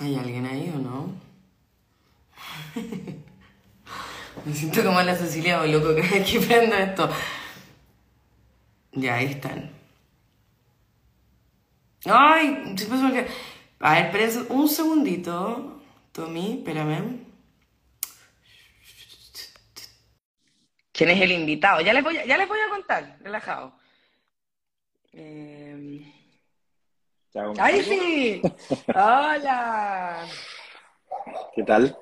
¿Hay alguien ahí o no? Me siento como la Cecilia loco que aquí prendo esto. Ya, ahí están. Ay. A ver, esperen un segundito. Tommy, espérame. ¿Quién es el invitado? Ya les voy a, ya les voy a contar, relajado. Eh... ¡Ay, sí! ¡Hola! ¿Qué tal?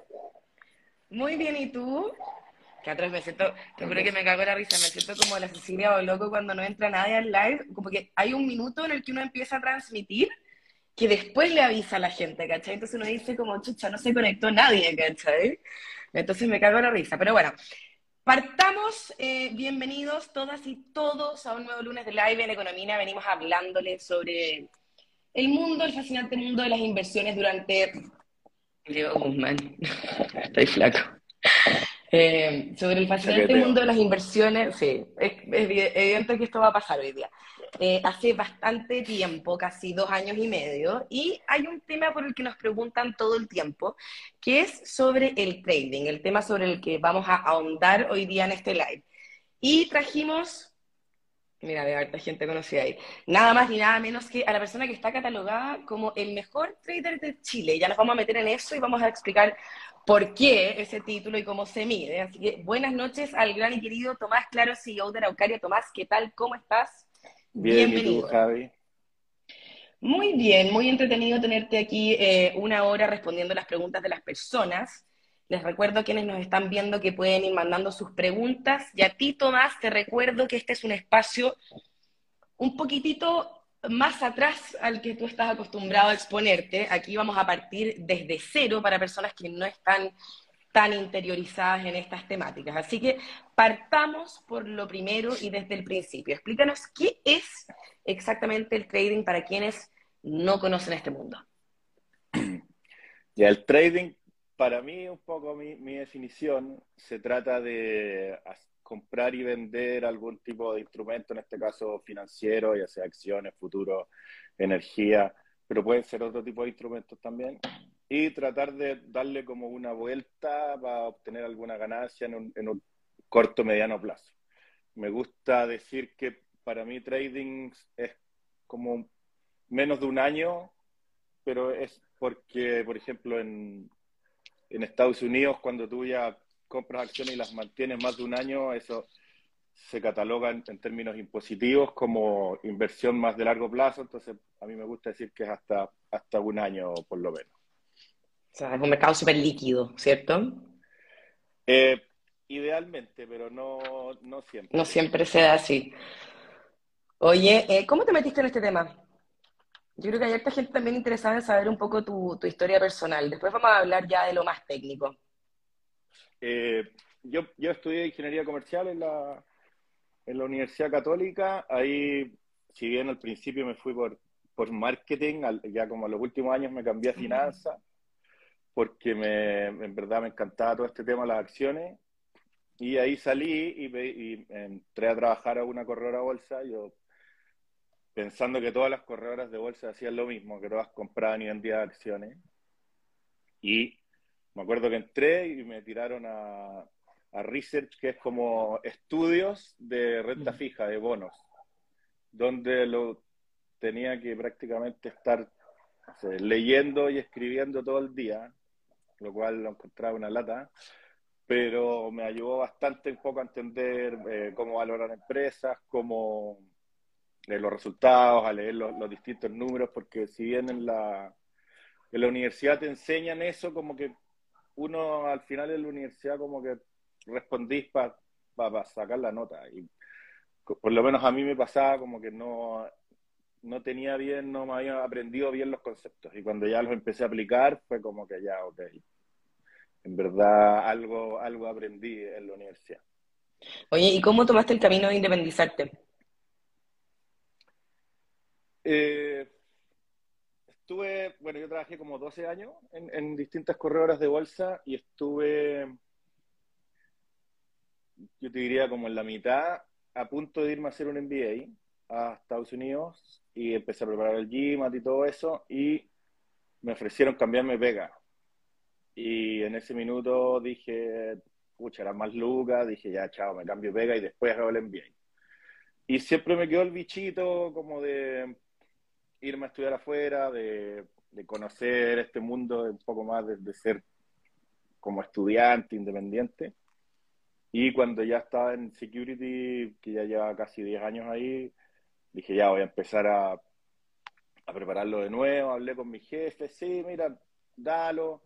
Muy bien, ¿y tú? Que atrás me siento, te juro que me cago en la risa, me siento como la Cecilia o loco cuando no entra nadie al live, como que hay un minuto en el que uno empieza a transmitir que después le avisa a la gente, ¿cachai? Entonces uno dice como, chucha, no se conectó nadie, ¿cachai? Entonces me cago en la risa, pero bueno, Partamos, eh, bienvenidos todas y todos a un nuevo lunes de live en Economía. Venimos hablándoles sobre el mundo, el fascinante mundo de las inversiones durante... Diego Guzmán, estoy flaco. Eh, sobre el fascinante mundo de las inversiones, sí, es, evidente que esto va a pasar hoy día. Eh, hace bastante tiempo, casi dos años y medio, y hay un tema por el que nos preguntan todo el tiempo, que es sobre el trading, el tema sobre el que vamos a ahondar hoy día en este live. Y trajimos, mira, veo harta gente conocida ahí, nada más ni nada menos que a la persona que está catalogada como el mejor trader de Chile. Ya nos vamos a meter en eso y vamos a explicar por qué ese título y cómo se mide. Así que buenas noches al gran y querido Tomás Claro, CEO de Araucaria. Tomás, ¿qué tal? ¿Cómo estás? Bien, Bienvenido. ¿y tú, Javi? Muy bien, muy entretenido tenerte aquí eh, una hora respondiendo las preguntas de las personas. Les recuerdo a quienes nos están viendo que pueden ir mandando sus preguntas. Y a ti, Tomás, te recuerdo que este es un espacio un poquitito más atrás al que tú estás acostumbrado a exponerte. Aquí vamos a partir desde cero para personas que no están tan interiorizadas en estas temáticas. Así que partamos por lo primero y desde el principio. Explícanos qué es exactamente el trading para quienes no conocen este mundo. Ya, el trading, para mí, un poco mi, definición, se trata de comprar y vender algún tipo de instrumento, en este caso financiero, ya sea acciones, futuros, energía, pero pueden ser otro tipo de instrumentos también, y tratar de darle como una vuelta para obtener alguna ganancia en un, en un corto mediano plazo. Me gusta decir que para mí trading es como menos de un año, pero es porque, por ejemplo, en, en Estados Unidos, cuando tú ya compras acciones y las mantienes más de un año, eso se cataloga en, términos impositivos como inversión más de largo plazo, entonces a mí me gusta decir que es hasta, hasta un año por lo menos. O sea, es un mercado súper líquido, ¿cierto? Eh, idealmente, pero no, no, siempre. No siempre se da así. Oye, eh, ¿cómo te metiste en este tema? Yo creo que hay mucha gente también interesada en saber un poco tu, tu, historia personal. Después vamos a hablar ya de lo más técnico. Eh, yo, yo estudié ingeniería comercial en la, en la Universidad Católica. Ahí, si bien al principio me fui por, por marketing, ya como a los últimos años me cambié a finanzas porque me, en verdad me encantaba todo este tema de las acciones. Y ahí salí y, entré a trabajar a una corredora bolsa, yo pensando que todas las corredoras de bolsa hacían lo mismo, que todas compraban y vendían acciones. Y me acuerdo que entré y me tiraron a, a research, que es como estudios de renta fija, de bonos, donde lo tenía que prácticamente estar leyendo y escribiendo todo el día, lo cual lo encontraba una lata, pero me ayudó bastante un poco a entender eh, cómo valoran empresas, cómo leer los resultados, a leer los, distintos números, porque si bien en la, en la universidad te enseñan eso, como que uno al final de la universidad como que respondís para sacar la nota. Y por lo menos a mí me pasaba como que no, no tenía bien, no me había aprendido bien los conceptos. Y cuando ya los empecé a aplicar, fue como que ya, ok. En verdad, algo, algo aprendí en la universidad. Oye, ¿y cómo tomaste el camino de independizarte? Eh, estuve, bueno, yo trabajé como 12 años en, distintas corredoras de bolsa y estuve, yo te diría como en la mitad, a punto de irme a hacer un MBA a Estados Unidos y empecé a preparar el GMAT y todo eso y me ofrecieron cambiarme pega. Y en ese minuto dije, pucha, era más lucas, dije, ya, chao, me cambio pega y después hago el MBA. Y siempre me quedó el bichito como de irme a estudiar afuera, de, conocer este mundo un poco más, de, ser como estudiante independiente. Y cuando ya estaba en security, que ya lleva casi 10 años ahí, dije, ya voy a empezar a, a prepararlo de nuevo. Hablé con mi jefe, sí, mira, dalo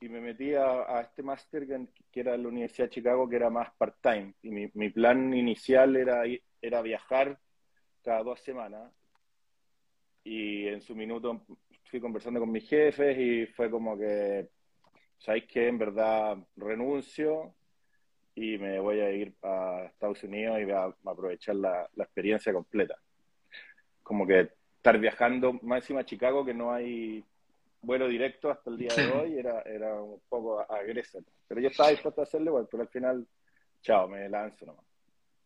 y me metí a, este máster que, era la Universidad de Chicago, que era más part-time. Y mi, mi, plan inicial era, era viajar cada dos semanas. Y en su minuto fui conversando con mis jefes y fue como que, ¿sabéis qué? En verdad renuncio y me voy a ir a Estados Unidos y voy a, aprovechar la, la experiencia completa. Como que estar viajando más encima a Chicago, que no hay vuelo directo hasta el día de hoy era, era un poco agresivo. Pero yo estaba dispuesto a hacerlo igual, pero al final, chao, me lanzo nomás.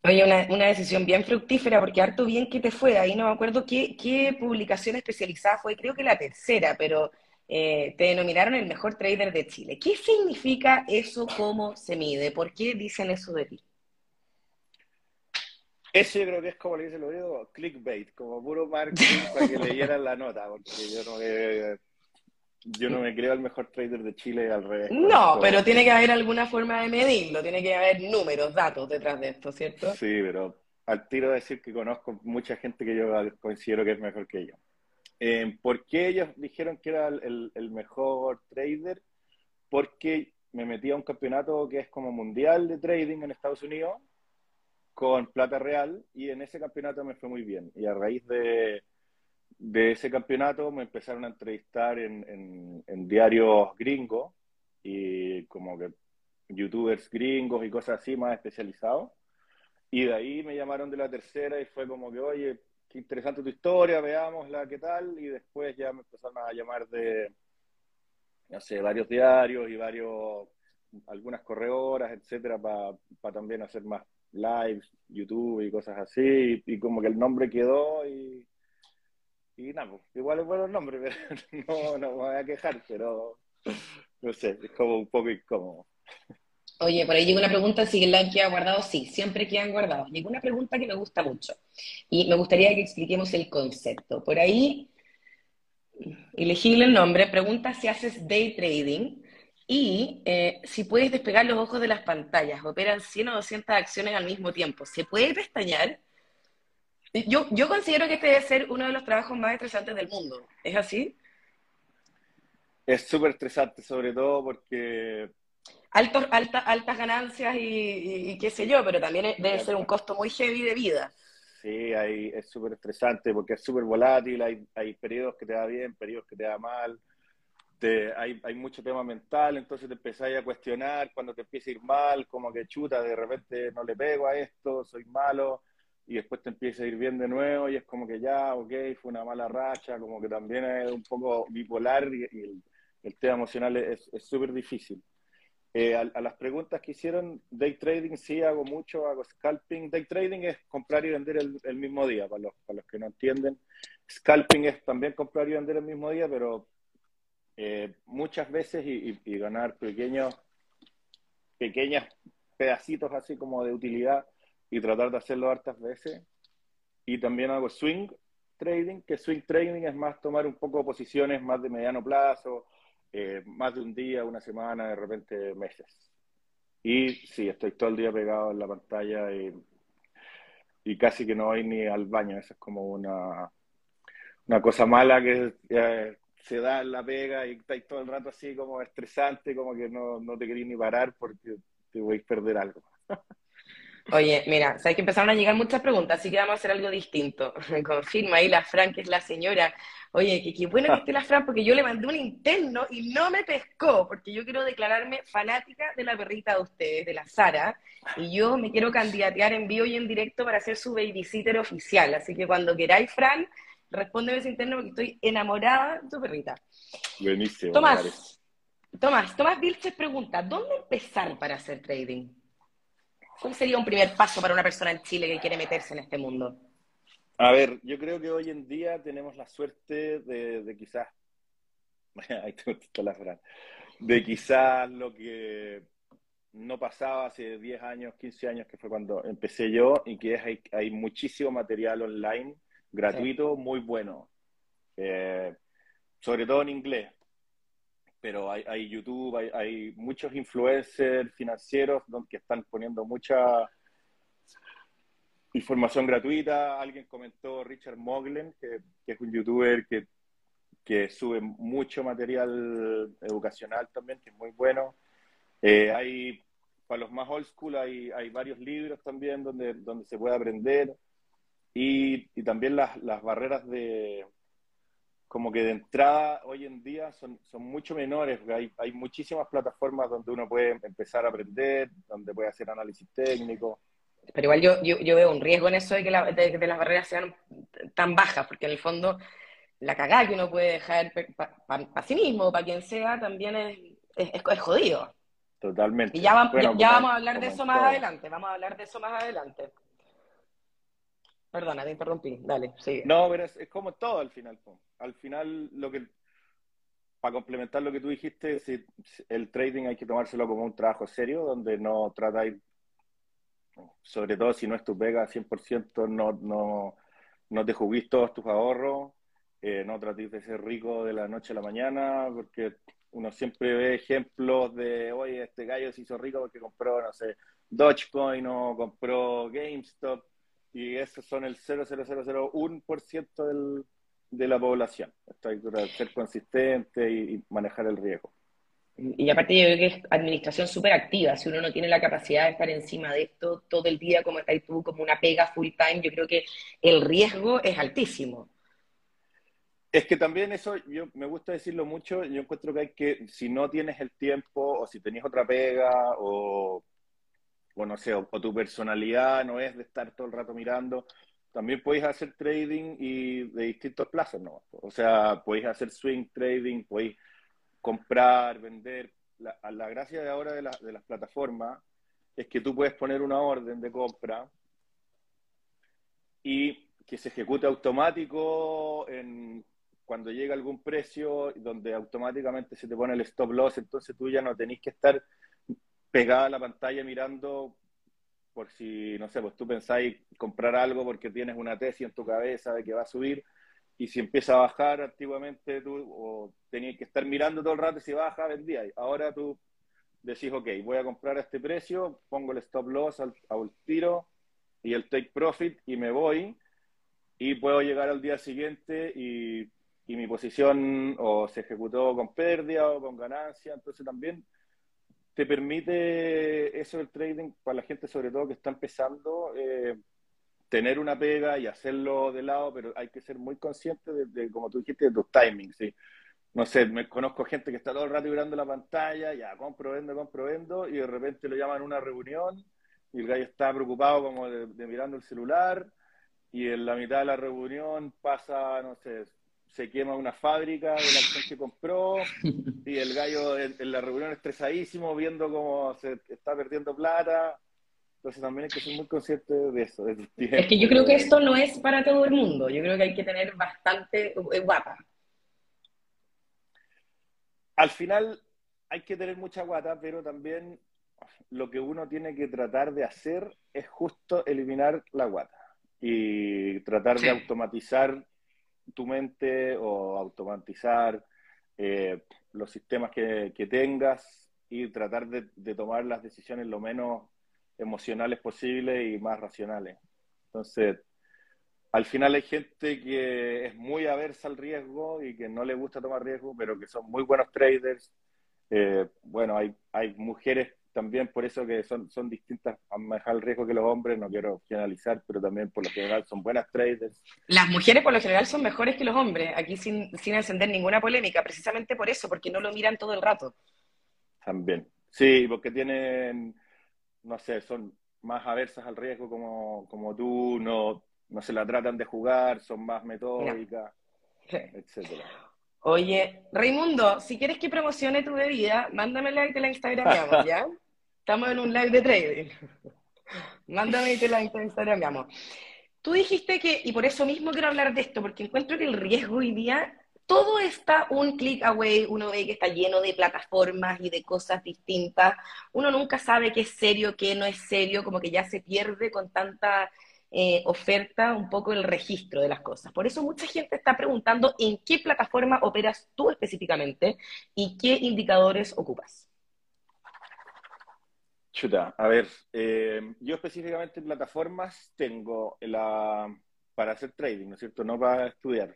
Oye, una, una, decisión bien fructífera, porque harto bien que te fue. Ahí no me acuerdo qué, qué publicación especializada fue, creo que la tercera, pero eh, te denominaron el mejor trader de Chile. ¿Qué significa eso? ¿Cómo se mide? ¿Por qué dicen eso de ti? Eso yo creo que es como le dice el oído, clickbait, como puro marketing para que leyeran la nota, porque yo no, eh, yo no me creo el mejor trader de Chile al revés. No, pero tiene que haber alguna forma de medirlo, tiene que haber números, datos detrás de esto, ¿cierto? Sí, pero al tiro de decir que conozco mucha gente que yo considero que es mejor que yo. Eh, ¿Por qué ellos dijeron que era el, el, mejor trader? Porque me metí a un campeonato que es como mundial de trading en Estados Unidos con plata real y en ese campeonato me fue muy bien. Y a raíz de, de ese campeonato me empezaron a entrevistar en, en, diarios gringos y como que youtubers gringos y cosas así más especializados. Y de ahí me llamaron de la tercera y fue como que, oye, qué interesante tu historia, veámosla, qué tal. Y después ya me empezaron a llamar de, no sé, varios diarios y varios, algunas corredoras, etcétera, para también hacer más lives, YouTube y cosas así. y como que el nombre quedó y y nada, pues, igual es bueno el nombre, pero no, no me voy a quejar, pero no sé, es como un poco incómodo. Oye, por ahí llegó una pregunta, si la queda guardado, sí, siempre quedan guardados. Llegó una pregunta que me gusta mucho y me gustaría que expliquemos el concepto. Por ahí, elegible el nombre, pregunta si haces day trading y eh, si puedes despegar los ojos de las pantallas. Operan 100 o 200 acciones al mismo tiempo. ¿Se puede pestañear? Yo, yo considero que este debe ser uno de los trabajos más estresantes del mundo. ¿Es así? Es súper estresante, sobre todo porque... Altos, alta, altas ganancias y, qué sé yo, pero también debe ser un costo muy heavy de vida. Sí, hay, es súper estresante porque es súper volátil, hay, hay periodos que te da bien, periodos que te da mal, te, hay, hay mucho tema mental, entonces te empezáis a cuestionar cuando te empieza a ir mal, como que chuta, de repente no le pego a esto, soy malo, y después te empieza a ir bien de nuevo y es como que ya, ok, fue una mala racha, como que también es un poco bipolar y, el, el, tema emocional es súper difícil. Eh, a, las preguntas que hicieron, day trading sí hago mucho, hago scalping. Day trading es comprar y vender el, mismo día, para los, para los que no entienden. Scalping es también comprar y vender el mismo día, pero eh, muchas veces y, y, ganar pequeños, pequeños pedacitos así como de utilidad y tratar de hacerlo hartas veces. Y también hago swing trading, que swing trading es más tomar un poco posiciones más de mediano plazo, eh, más de un día, una semana, de repente meses. Y sí, estoy todo el día pegado en la pantalla y, y casi que no voy ni al baño. Eso es como una, una cosa mala que se da en la pega y estáis todo el rato así como estresante, como que no, no te queréis ni parar porque te voy a perder algo. Oye, mira, sabes que empezaron a llegar muchas preguntas, así que vamos a hacer algo distinto. Confirma ahí la Fran, que es la señora. Oye, qué, qué bueno que esté la Fran, porque yo le mandé un interno y no me pescó, porque yo quiero declararme fanática de la perrita de ustedes, de la Sara, y yo me quiero candidatear en vivo y en directo para ser su babysitter oficial. Así que cuando queráis, Fran, respóndeme ese interno porque estoy enamorada de tu perrita. Buenísimo. Tomás, Tomás, Tomás Vilches pregunta, ¿dónde empezar para hacer trading? ¿Cuál sería un primer paso para una persona en Chile que quiere meterse en este mundo? A ver, yo creo que hoy en día tenemos la suerte de, quizás ahí te la frase, de quizás lo que no pasaba hace 10 años, 15 años, que fue cuando empecé yo, y que es, hay, muchísimo material online gratuito, muy bueno. Eh, sobre todo en inglés. Pero hay, YouTube, hay, muchos influencers financieros que están poniendo mucha información gratuita. Alguien comentó Richard Moglen, que, es un youtuber que, que, sube mucho material educacional también, que es muy bueno. Eh, hay, para los más old school, hay, hay varios libros también donde, donde se puede aprender. Y, y también las, las barreras de, como que de entrada hoy en día son, son mucho menores. Hay, hay muchísimas plataformas donde uno puede empezar a aprender, donde puede hacer análisis técnico. Pero igual yo, yo, yo veo un riesgo en eso de que, las barreras sean tan bajas, porque en el fondo la cagada que uno puede dejar para sí mismo, para quien sea, también es, es, jodido. Totalmente. Y ya, ya, vamos a hablar de eso más adelante, vamos a hablar de eso más adelante. Perdona, te interrumpí, dale, sigue. No, pero es, como todo al final. Al final, lo que para complementar lo que tú dijiste, el trading hay que tomárselo como un trabajo serio, donde no tratáis, sobre todo si no es tu pega 100%, no, no, no te juguís todos tus ahorros, eh, no tratéis de ser rico de la noche a la mañana, porque uno siempre ve ejemplos de, oye, este gallo se hizo rico porque compró, no sé, Dogecoin o compró GameStop y esos son el 0,0001% del, de la población. Esto hay que ser consistente y, manejar el riesgo. Y aparte yo creo que es administración súper activa, si uno no tiene la capacidad de estar encima de esto todo el día como estás tú, como una pega full time, yo creo que el riesgo es altísimo. Es que también eso, yo me gusta decirlo mucho, yo encuentro que hay que, si no tienes el tiempo o si tenés otra pega o o no sé, o, tu personalidad no es de estar todo el rato mirando, también podéis hacer trading y de distintos plazos, ¿no? O sea, podéis hacer swing trading, podéis comprar, vender. La, la gracia de ahora de, de las plataformas es que tú puedes poner una orden de compra y que se ejecute automático en, cuando llega algún precio, donde automáticamente se te pone el stop loss, entonces tú ya no tenés que estar pegada a la pantalla mirando por si, no sé, pues tú pensáis comprar algo porque tienes una tesis en tu cabeza de que va a subir y si empieza a bajar antiguamente tú o tenías que estar mirando todo el rato si baja, vendía. Ahora tú decís, ok, voy a comprar a este precio, pongo el stop loss al, al tiro y el take profit y me voy y puedo llegar al día siguiente y, y mi posición o se ejecutó con pérdida o con ganancia, entonces también te permite eso del trading para la gente sobre todo que está empezando eh, tener una pega y hacerlo de lado, pero hay que ser muy consciente de, como tú dijiste, de tus timings, ¿sí? No sé, me conozco gente que está todo el rato mirando la pantalla, ya compro, vendo, compro, vendo, y de repente lo llaman a una reunión y el gallo está preocupado como de mirando el celular y en la mitad de la reunión pasa, no sé, se quema una fábrica de la acción que compró y el gallo en, la reunión estresadísimo viendo cómo se está perdiendo plata. Entonces también hay que ser muy consciente de eso. es que yo creo que esto no es para todo el mundo. Yo creo que hay que tener bastante eh, guapa. Al final hay que tener mucha guata, pero también lo que uno tiene que tratar de hacer es justo eliminar la guata y tratar de automatizar tu mente o automatizar eh, los sistemas que, tengas y tratar de, tomar las decisiones lo menos emocionales posible y más racionales. Entonces, al final hay gente que es muy aversa al riesgo y que no le gusta tomar riesgo, pero que son muy buenos traders. Eh, bueno, hay, hay mujeres también por eso que son, son distintas a manejar el riesgo que los hombres, no quiero generalizar, pero también por lo general son buenas traders. Las mujeres por lo general son mejores que los hombres, aquí sin, sin encender ninguna polémica, precisamente por eso, porque no lo miran todo el rato. También, sí, porque tienen, no sé, son más aversas al riesgo como, como tú, no, no se la tratan de jugar, son más metódicas, etcétera. Oye, Raimundo, si quieres que promocione tu bebida, mándamela y te la Instagram, ¿ya? Estamos en un live de trading. Mándame la Instagram. Tú dijiste que, y por eso mismo quiero hablar de esto, porque encuentro que el riesgo hoy día todo está un click away, uno ve que está lleno de plataformas y de cosas distintas, uno nunca sabe qué es serio, qué no es serio, como que ya se pierde con tanta eh, oferta un poco el registro de las cosas. Por eso mucha gente está preguntando en qué plataforma operas tú específicamente y qué indicadores ocupas. Chuta, a ver, eh, yo específicamente en plataformas tengo la para hacer trading, ¿no es cierto? No para estudiar.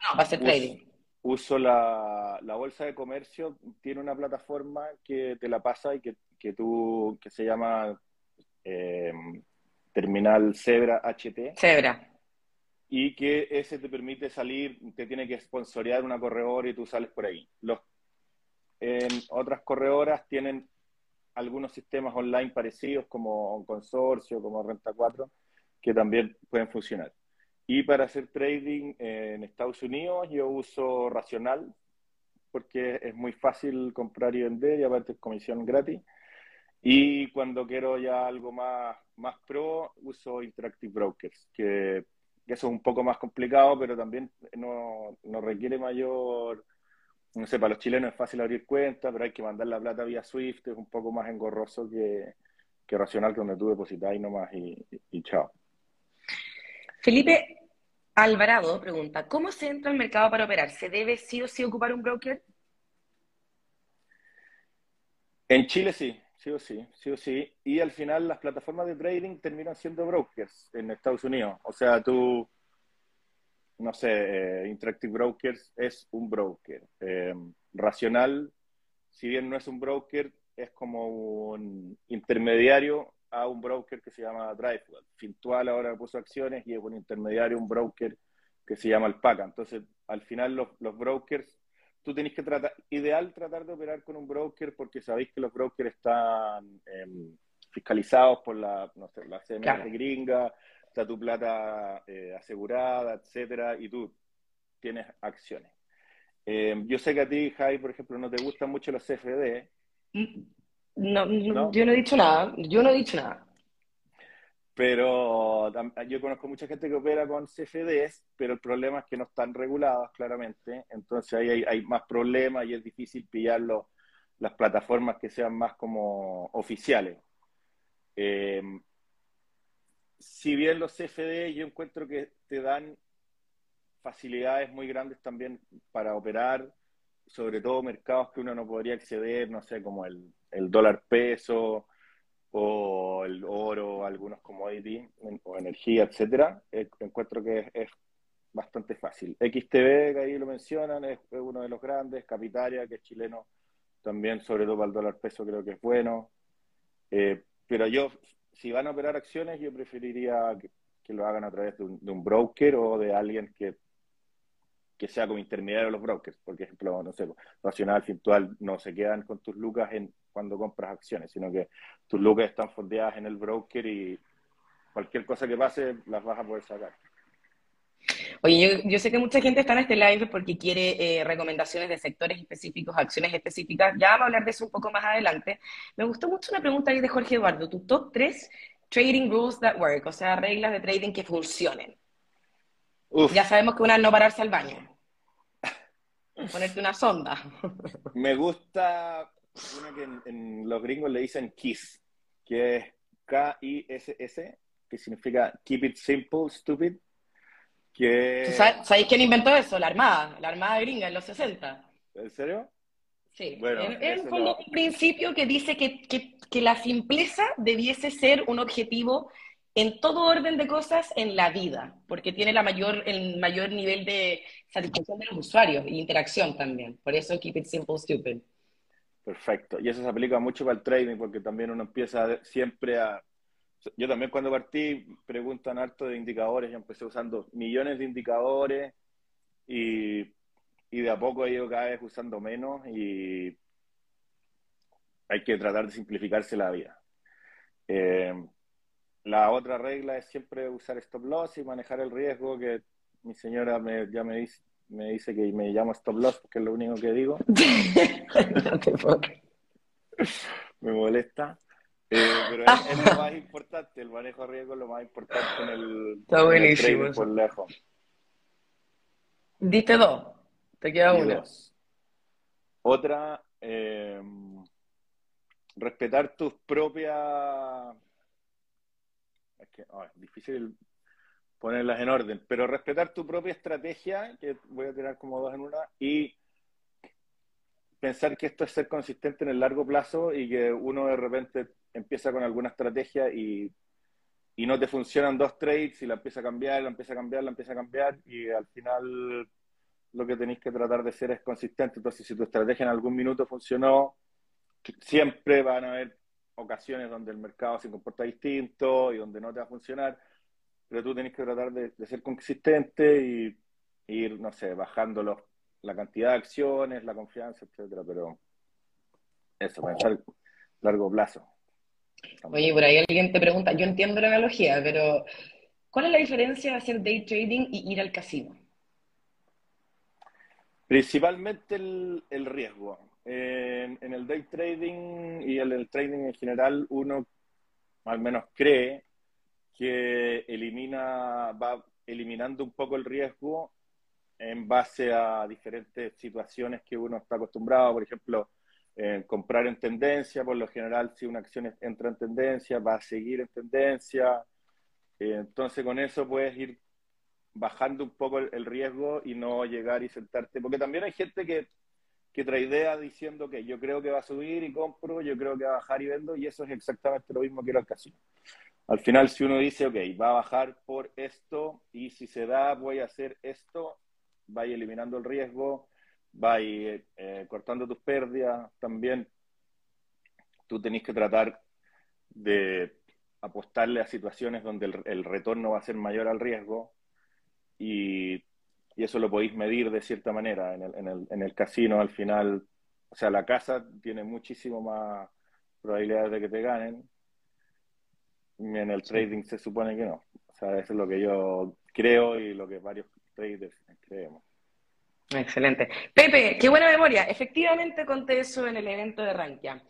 No, va a ser trading. Uso la, bolsa de comercio, tiene una plataforma que te la pasa y que, que tú, que se llama eh, Terminal Zebra HT. Zebra. Y que ese te permite salir, te tiene que sponsorear una corredora y tú sales por ahí. Los, en otras corredoras tienen algunos sistemas online parecidos como Consorcio, como Renta 4, que también pueden funcionar. Y para hacer trading en Estados Unidos yo uso Racional, porque es muy fácil comprar y vender y aparte es comisión gratis. Y cuando quiero ya algo más, más pro, uso Interactive Brokers, que, eso es un poco más complicado, pero también no, no, requiere mayor, no sé, para los chilenos es fácil abrir cuenta, pero hay que mandar la plata vía Swift, es un poco más engorroso que, que Racional, donde tú depositas nomás y, y chao. Felipe Alvarado pregunta, ¿cómo se entra al mercado para operar? ¿Se debe sí o sí ocupar un broker? En Chile sí, sí o sí, sí o sí. Y al final las plataformas de trading terminan siendo brokers en Estados Unidos. O sea, tú, no sé, eh, Interactive Brokers es un broker. Eh, Racional, si bien no es un broker, es como un intermediario a un broker que se llama DriveWell. Fintual ahora puso acciones y es un intermediario, un broker que se llama Alpaca. Entonces, al final los, los brokers, tú tenés que tratar, ideal tratar de operar con un broker porque sabéis que los brokers están em, fiscalizados por la, no sé, la CMS gringa, está tu plata eh, asegurada, etcétera, y tú tienes acciones. Em, yo sé que a ti, Jai, por ejemplo, no te gustan mucho los CFD. No, yo no he dicho nada, yo no he dicho nada. Pero yo conozco mucha gente que opera con CFDs, pero el problema es que no están regulados claramente, entonces ahí hay, más problemas y es difícil pillar las plataformas que sean más como oficiales. Em, si bien los CFD yo encuentro que te dan facilidades muy grandes también para operar, sobre todo mercados que uno no podría acceder, no sé, como el, dólar peso o el oro, algunos commodities o energía, etcétera, eh, encuentro que es, bastante fácil. XTB, que ahí lo mencionan, es, uno de los grandes, Capitaria, que es chileno, también, sobre todo para el dólar peso, creo que es bueno. Eh, pero yo, si van a operar acciones, yo preferiría que, lo hagan a través de un broker o de alguien que que sea como intermediario de los brokers. Por ejemplo, no sé, Racional, Virtual no se quedan con tus lucas en cuando compras acciones, sino que tus lucas están fondeadas en el broker y cualquier cosa que pase las vas a poder sacar. Oye, yo, sé que mucha gente está en este live porque quiere eh, recomendaciones de sectores específicos, acciones específicas. Ya vamos a hablar de eso un poco más adelante. Me gustó mucho una pregunta ahí de Jorge Eduardo. Tu top 3 trading rules that work, o sea, reglas de trading que funcionen. Ya sabemos que una es no pararse al baño. Ponerte una sonda. Me gusta una que en, los gringos le dicen KISS, que es K-I-S-S, que significa Keep It Simple, Stupid. Que... ¿Sabéis quién inventó eso? La Armada, la Armada gringa en los 60. ¿En serio? Sí, bueno, es un principio que dice que, que la simpleza debiese ser un objetivo en todo orden de cosas en la vida, porque tiene la mayor, el mayor nivel de satisfacción de los usuarios y interacción también. Por eso keep it simple, stupid. Perfecto. Y eso se aplica mucho para el trading, porque también uno empieza siempre a... Yo también cuando partí preguntan harto de indicadores, yo empecé usando millones de indicadores y, y de a poco he ido cada vez usando menos y hay que tratar de simplificarse la vida. Eh, la otra regla es siempre usar stop loss y manejar el riesgo, que mi señora me, ya me dice, me dice que me llamo stop loss porque es lo único que digo. me molesta. Eh, pero es, lo más importante, el manejo de riesgo es lo más importante en el, Está buenísimo. por lejos. Diste dos. Te queda una. Otra, eh, respetar tus propias... Es que oh, es difícil ponerlas en orden, pero respetar tu propia estrategia, que voy a tirar como dos en una, y pensar que esto es ser consistente en el largo plazo y que uno de repente empieza con alguna estrategia y, y no te funcionan dos trades y la empieza a cambiar, la empieza a cambiar, la empieza a cambiar y al final lo que tenéis que tratar de ser es consistente. Entonces, si tu estrategia en algún minuto funcionó, siempre van a haber ocasiones donde el mercado se comporta distinto y donde no te va a funcionar, pero tú tenés que tratar de, ser consistente y, ir, no sé, bajando la cantidad de acciones, la confianza, etcétera, pero eso, pensar a largo plazo. Oye, por ahí alguien te pregunta, yo entiendo la analogía, pero ¿cuál es la diferencia de hacer day trading y ir al casino? Principalmente el, riesgo. En, el day trading y en el trading en general, uno al menos cree que elimina, va eliminando un poco el riesgo en base a diferentes situaciones que uno está acostumbrado. Por ejemplo, comprar en tendencia, por lo general, si una acción entra en tendencia, va a seguir en tendencia. Eh, entonces, con eso puedes ir bajando un poco el, riesgo y no llegar y sentarte, porque también hay gente que, que trae ideas diciendo que yo creo que va a subir y compro, yo creo que va a bajar y vendo, y eso es exactamente lo mismo que era el casino. Al final, si uno dice, ok, va a bajar por esto, y si se da, voy a hacer esto, vaya eliminando el riesgo, vaya eh, cortando tus pérdidas, también tú tenés que tratar de apostarle a situaciones donde el retorno va a ser mayor al riesgo, y, eso lo podéis medir de cierta manera. En el, en, el, en el casino, al final, o sea, la casa tiene muchísimo más probabilidades de que te ganen. Y en el trading se supone que no. O sea, eso es lo que yo creo y lo que varios traders creemos. Excelente. Pepe, qué buena memoria. Efectivamente conté eso en el evento de Rankia.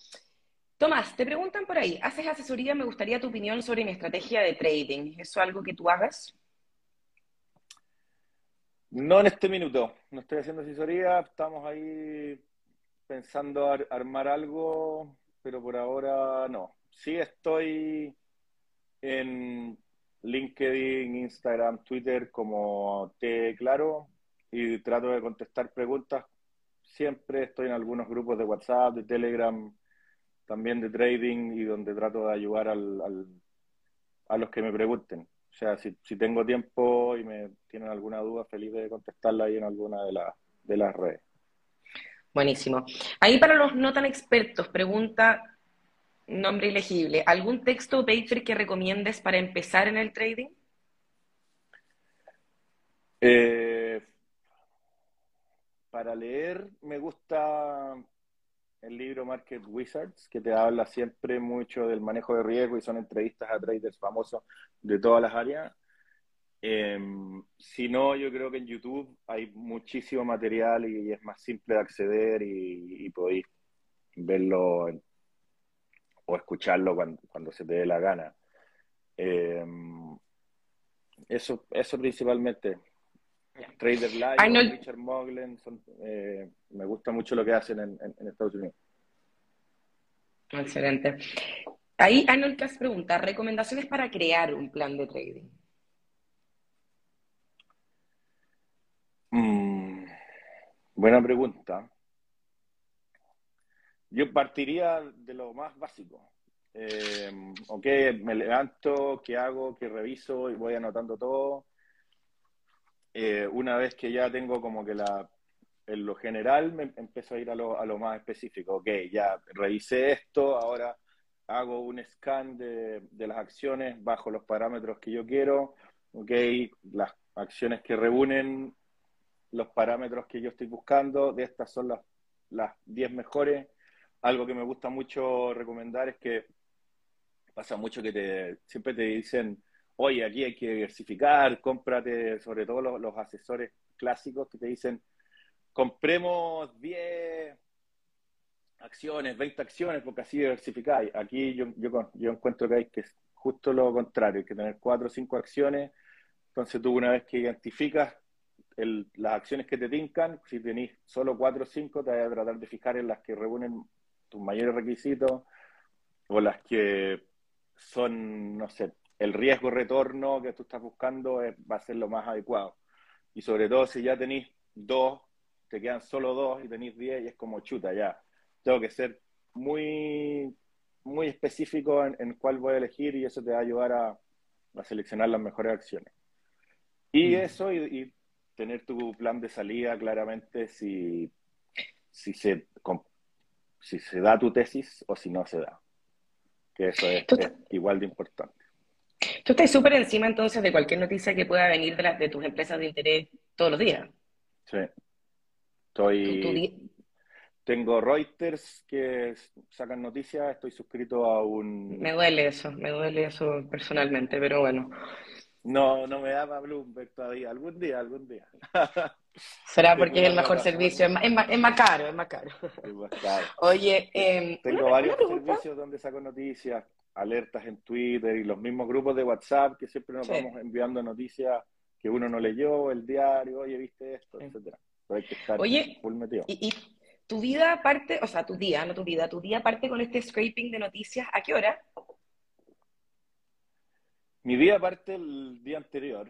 Tomás, te preguntan por ahí, ¿haces asesoría? Me gustaría tu opinión sobre mi estrategia de trading. ¿Es eso algo que tú hagas? No en este minuto, no estoy haciendo asesoría, estamos ahí pensando armar algo, pero por ahora no. Sí estoy en LinkedIn, Instagram, Twitter como T Claro y trato de contestar preguntas. Siempre estoy en algunos grupos de WhatsApp, de Telegram, también de trading y donde trato de ayudar al, a los que me pregunten. O sea, si, tengo tiempo y me tienen alguna duda, feliz de contestarla ahí en alguna de, de las redes. Buenísimo. Ahí para los no tan expertos, pregunta nombre elegible. ¿Algún texto o paper que recomiendes para empezar en el trading? Eh, para leer me gusta el libro Market Wizards, que te habla siempre mucho del manejo de riesgo y son entrevistas a traders famosos de todas las áreas. Em, si no, yo creo que en YouTube hay muchísimo material y, es más simple de acceder y, podéis verlo o escucharlo cuando, se te dé la gana. Em, eso, eso principalmente. Trader Live, Richard Moglen, eh, me gusta mucho lo que hacen en, Estados Unidos. Excelente. Ahí Arnold Cass pregunta, recomendaciones para crear un plan de trading. Mm, buena pregunta. Yo partiría de lo más básico. Eh, ok, me levanto, ¿qué hago? ¿Qué reviso? Y voy anotando todo eh, una vez que ya tengo como que la, en lo general me empiezo a ir a lo, a lo más específico. Ok, ya revisé esto, ahora hago un scan de, de, las acciones bajo los parámetros que yo quiero. Ok, las acciones que reúnen los parámetros que yo estoy buscando, de estas son las, las 10 mejores. Algo que me gusta mucho recomendar es que pasa mucho que te, siempre te dicen, oye, aquí hay que diversificar, cómprate, sobre todo los, asesores clásicos que te dicen, compremos 10 acciones, 20 acciones, porque así diversificáis. Aquí yo, yo, yo encuentro que hay que justo lo contrario, hay que tener 4 o 5 acciones. Entonces tú una vez que identificas las acciones que te tincan, si tenéis solo cuatro o cinco, te vas a tratar de fijar en las que reúnen tus mayores requisitos o las que son, no sé, el riesgo retorno que tú estás buscando va a ser lo más adecuado. Y sobre todo si ya tenéis dos, te quedan solo dos y tenéis diez y es como chuta ya. Tengo que ser muy, muy específico en, cuál voy a elegir y eso te va a ayudar a, seleccionar las mejores acciones. Y mm. eso, y, tener tu plan de salida claramente si, si, se, si se da tu tesis o si no se da. Que eso es igual de importante. Tú estás súper encima entonces de cualquier noticia que pueda venir de, las de tus empresas de interés todos los días. Sí. Estoy. Tengo Reuters que sacan noticias, estoy suscrito a un. Me duele eso, me duele eso personalmente, pero bueno. No, no me da para Bloomberg todavía. Algún día, algún día. Será porque es el mejor servicio, es más, es, más, caro, es más caro. Es más caro. Oye, eh, tengo varios servicios donde saco noticias alertas en Twitter y los mismos grupos de WhatsApp que siempre nos vamos enviando noticias que uno no leyó, el diario, oye, viste esto, etcétera. hay que estar oye, full metido. Y, tu vida parte, o sea, tu día, no tu vida, tu día parte con este scraping de noticias, ¿a qué hora? Mi día parte el día anterior,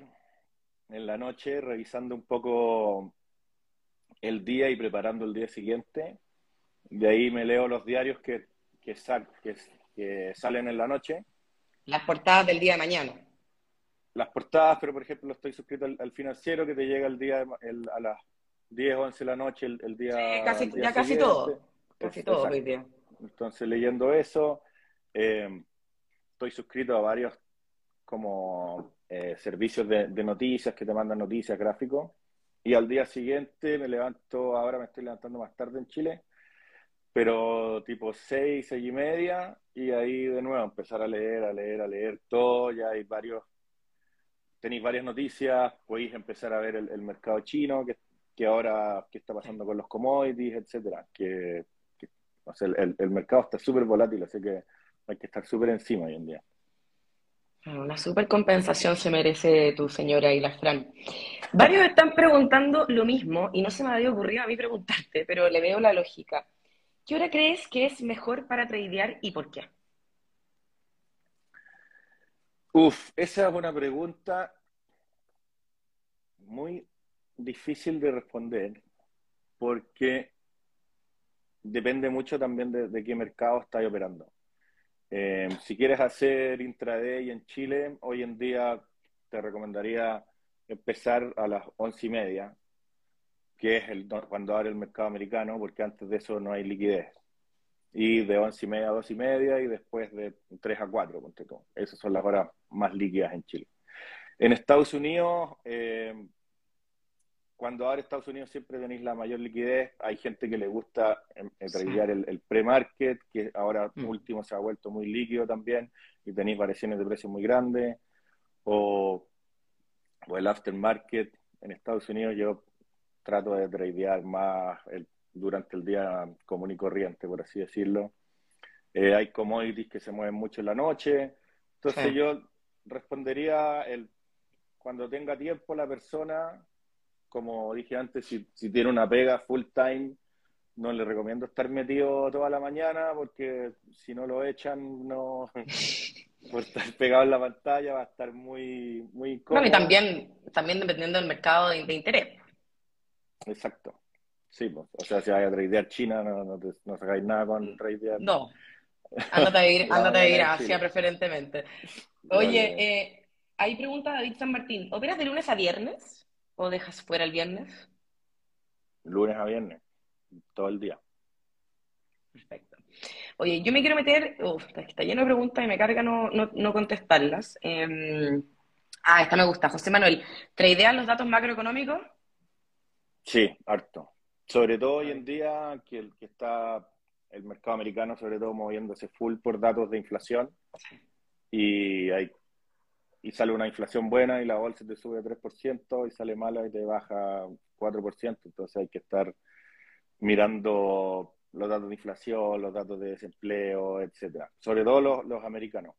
en la noche, revisando un poco el día y preparando el día siguiente. De ahí me leo los diarios que, que, que, que salen en la noche. Las portadas del día de mañana. Las portadas, pero por ejemplo estoy suscrito al, financiero que te llega el día a las 10, 11 de la noche, el, día. casi, ya casi todo. Casi todo hoy día. Entonces leyendo eso, eh, estoy suscrito a varios como eh, servicios de, de, noticias que te mandan noticias, gráficos. Y al día siguiente me levanto, ahora me estoy levantando más tarde en Chile, pero tipo seis, seis y media, y ahí de nuevo empezar a leer, a leer, a leer todo, ya hay varios, tenéis varias noticias, podéis empezar a ver el, mercado chino, que, que, ahora, qué está pasando con los commodities, etcétera, que, el, el, mercado está súper volátil, así que hay que estar súper encima hoy en día. Una super compensación se merece tu señora Fran. Varios están preguntando lo mismo y no se me había ocurrido a mí preguntarte, pero le veo la lógica. ¿Qué hora crees que es mejor para tradear y por qué? Uf, esa es una pregunta muy difícil de responder porque depende mucho también de, qué mercado estás operando. Eh, si quieres hacer intraday en Chile, hoy en día te recomendaría empezar a las once y media, que es el, cuando abre el mercado americano, porque antes de eso no hay liquidez. Y de once y media a dos y media y después de 3 a 4, ponte. Esas son las horas más líquidas en Chile. En Estados Unidos, eh, cuando abre Estados Unidos siempre tenéis la mayor liquidez. Hay gente que le gusta em, tradear el, el pre-market, que ahora mm. último se ha vuelto muy líquido también, y tenéis variaciones de precios muy grandes. O, o el aftermarket. En Estados Unidos yo trato de tradear más durante el día común y corriente, por así decirlo. Eh, hay commodities que se mueven mucho en la noche. Entonces yo respondería el, cuando tenga tiempo la persona, como dije antes, si, si tiene una pega full time, no le recomiendo estar metido toda la mañana porque si no lo echan, no por estar pegado en la pantalla va a estar muy, muy incómodo. y también, también dependiendo del mercado de interés. Exacto. Sí, pues, o sea, si vais a tradear China, no, no, no sacáis nada con tradear. No. Ándate a ir, ándate a ir a Asia preferentemente. Oye, eh, hay pregunta de David San Martín. ¿Operas de lunes a viernes o dejas fuera el viernes? Lunes a viernes, todo el día. Perfecto. Oye, yo me quiero meter, uf, está lleno de preguntas y me carga no, no, no contestarlas. Eh, ah, esta me gusta. José Manuel, ¿tradean los datos macroeconómicos? Sí, harto. Sobre todo hoy en día que, el, que está el mercado americano, sobre todo moviéndose full por datos de inflación y hay y sale una inflación buena y la bolsa te sube 3% y sale mala y te baja 4%, entonces hay que estar mirando los datos de inflación, los datos de desempleo, etcétera. Sobre todo los, americanos.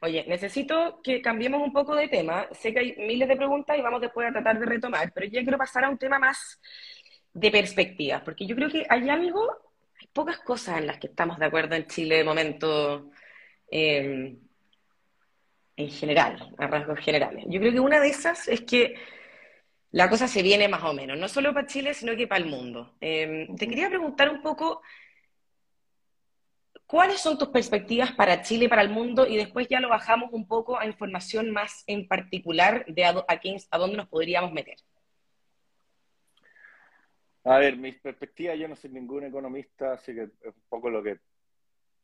Oye, necesito que cambiemos un poco de tema. Sé que hay miles de preguntas y vamos después a tratar de retomar, pero yo quiero pasar a un tema más de perspectivas, porque yo creo que hay algo, hay pocas cosas en las que estamos de acuerdo en Chile de momento eh, en general, a rasgos generales. Yo creo que una de esas es que la cosa se viene más o menos, no solo para Chile, sino que para el mundo. Eh, te quería preguntar un poco ¿Cuáles son tus perspectivas para Chile y para el mundo? Y después ya lo bajamos un poco a información más en particular de a, a, dónde nos podríamos meter. A ver, mis perspectivas, yo no soy ningún economista, así que es un poco lo que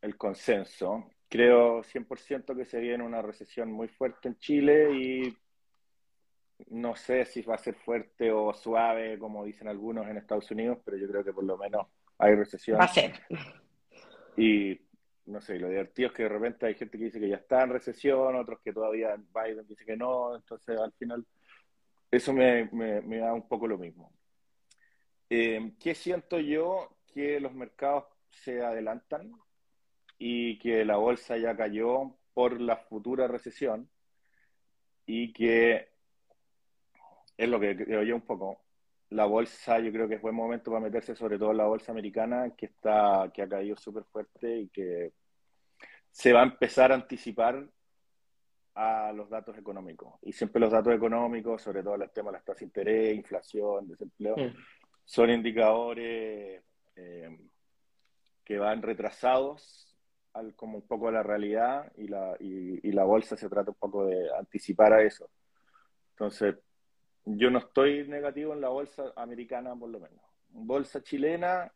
el consenso. Creo 100% que se viene una recesión muy fuerte en Chile y no sé si va a ser fuerte o suave, como dicen algunos en Estados Unidos, pero yo creo que por lo menos hay recesión. Va a ser. Y no sé, lo divertido es que de repente hay gente que dice que ya está en recesión, otros que todavía Biden dice que no, entonces al final eso me, da un poco lo mismo. Eh, ¿Qué siento yo? Que los mercados se adelantan y que la bolsa ya cayó por la futura recesión y que es lo que creo yo un poco la bolsa yo creo que es buen momento para meterse, sobre todo en la bolsa americana, que está, que ha caído súper fuerte y que se va a empezar a anticipar a los datos económicos. Y siempre los datos económicos, sobre todo el tema de las tasas de interés, inflación, desempleo, mm. son indicadores eh, que van retrasados al, como un poco a la realidad y la, y la bolsa se trata un poco de anticipar a eso. Entonces, yo no estoy negativo en la bolsa americana, por lo menos. Bolsa chilena,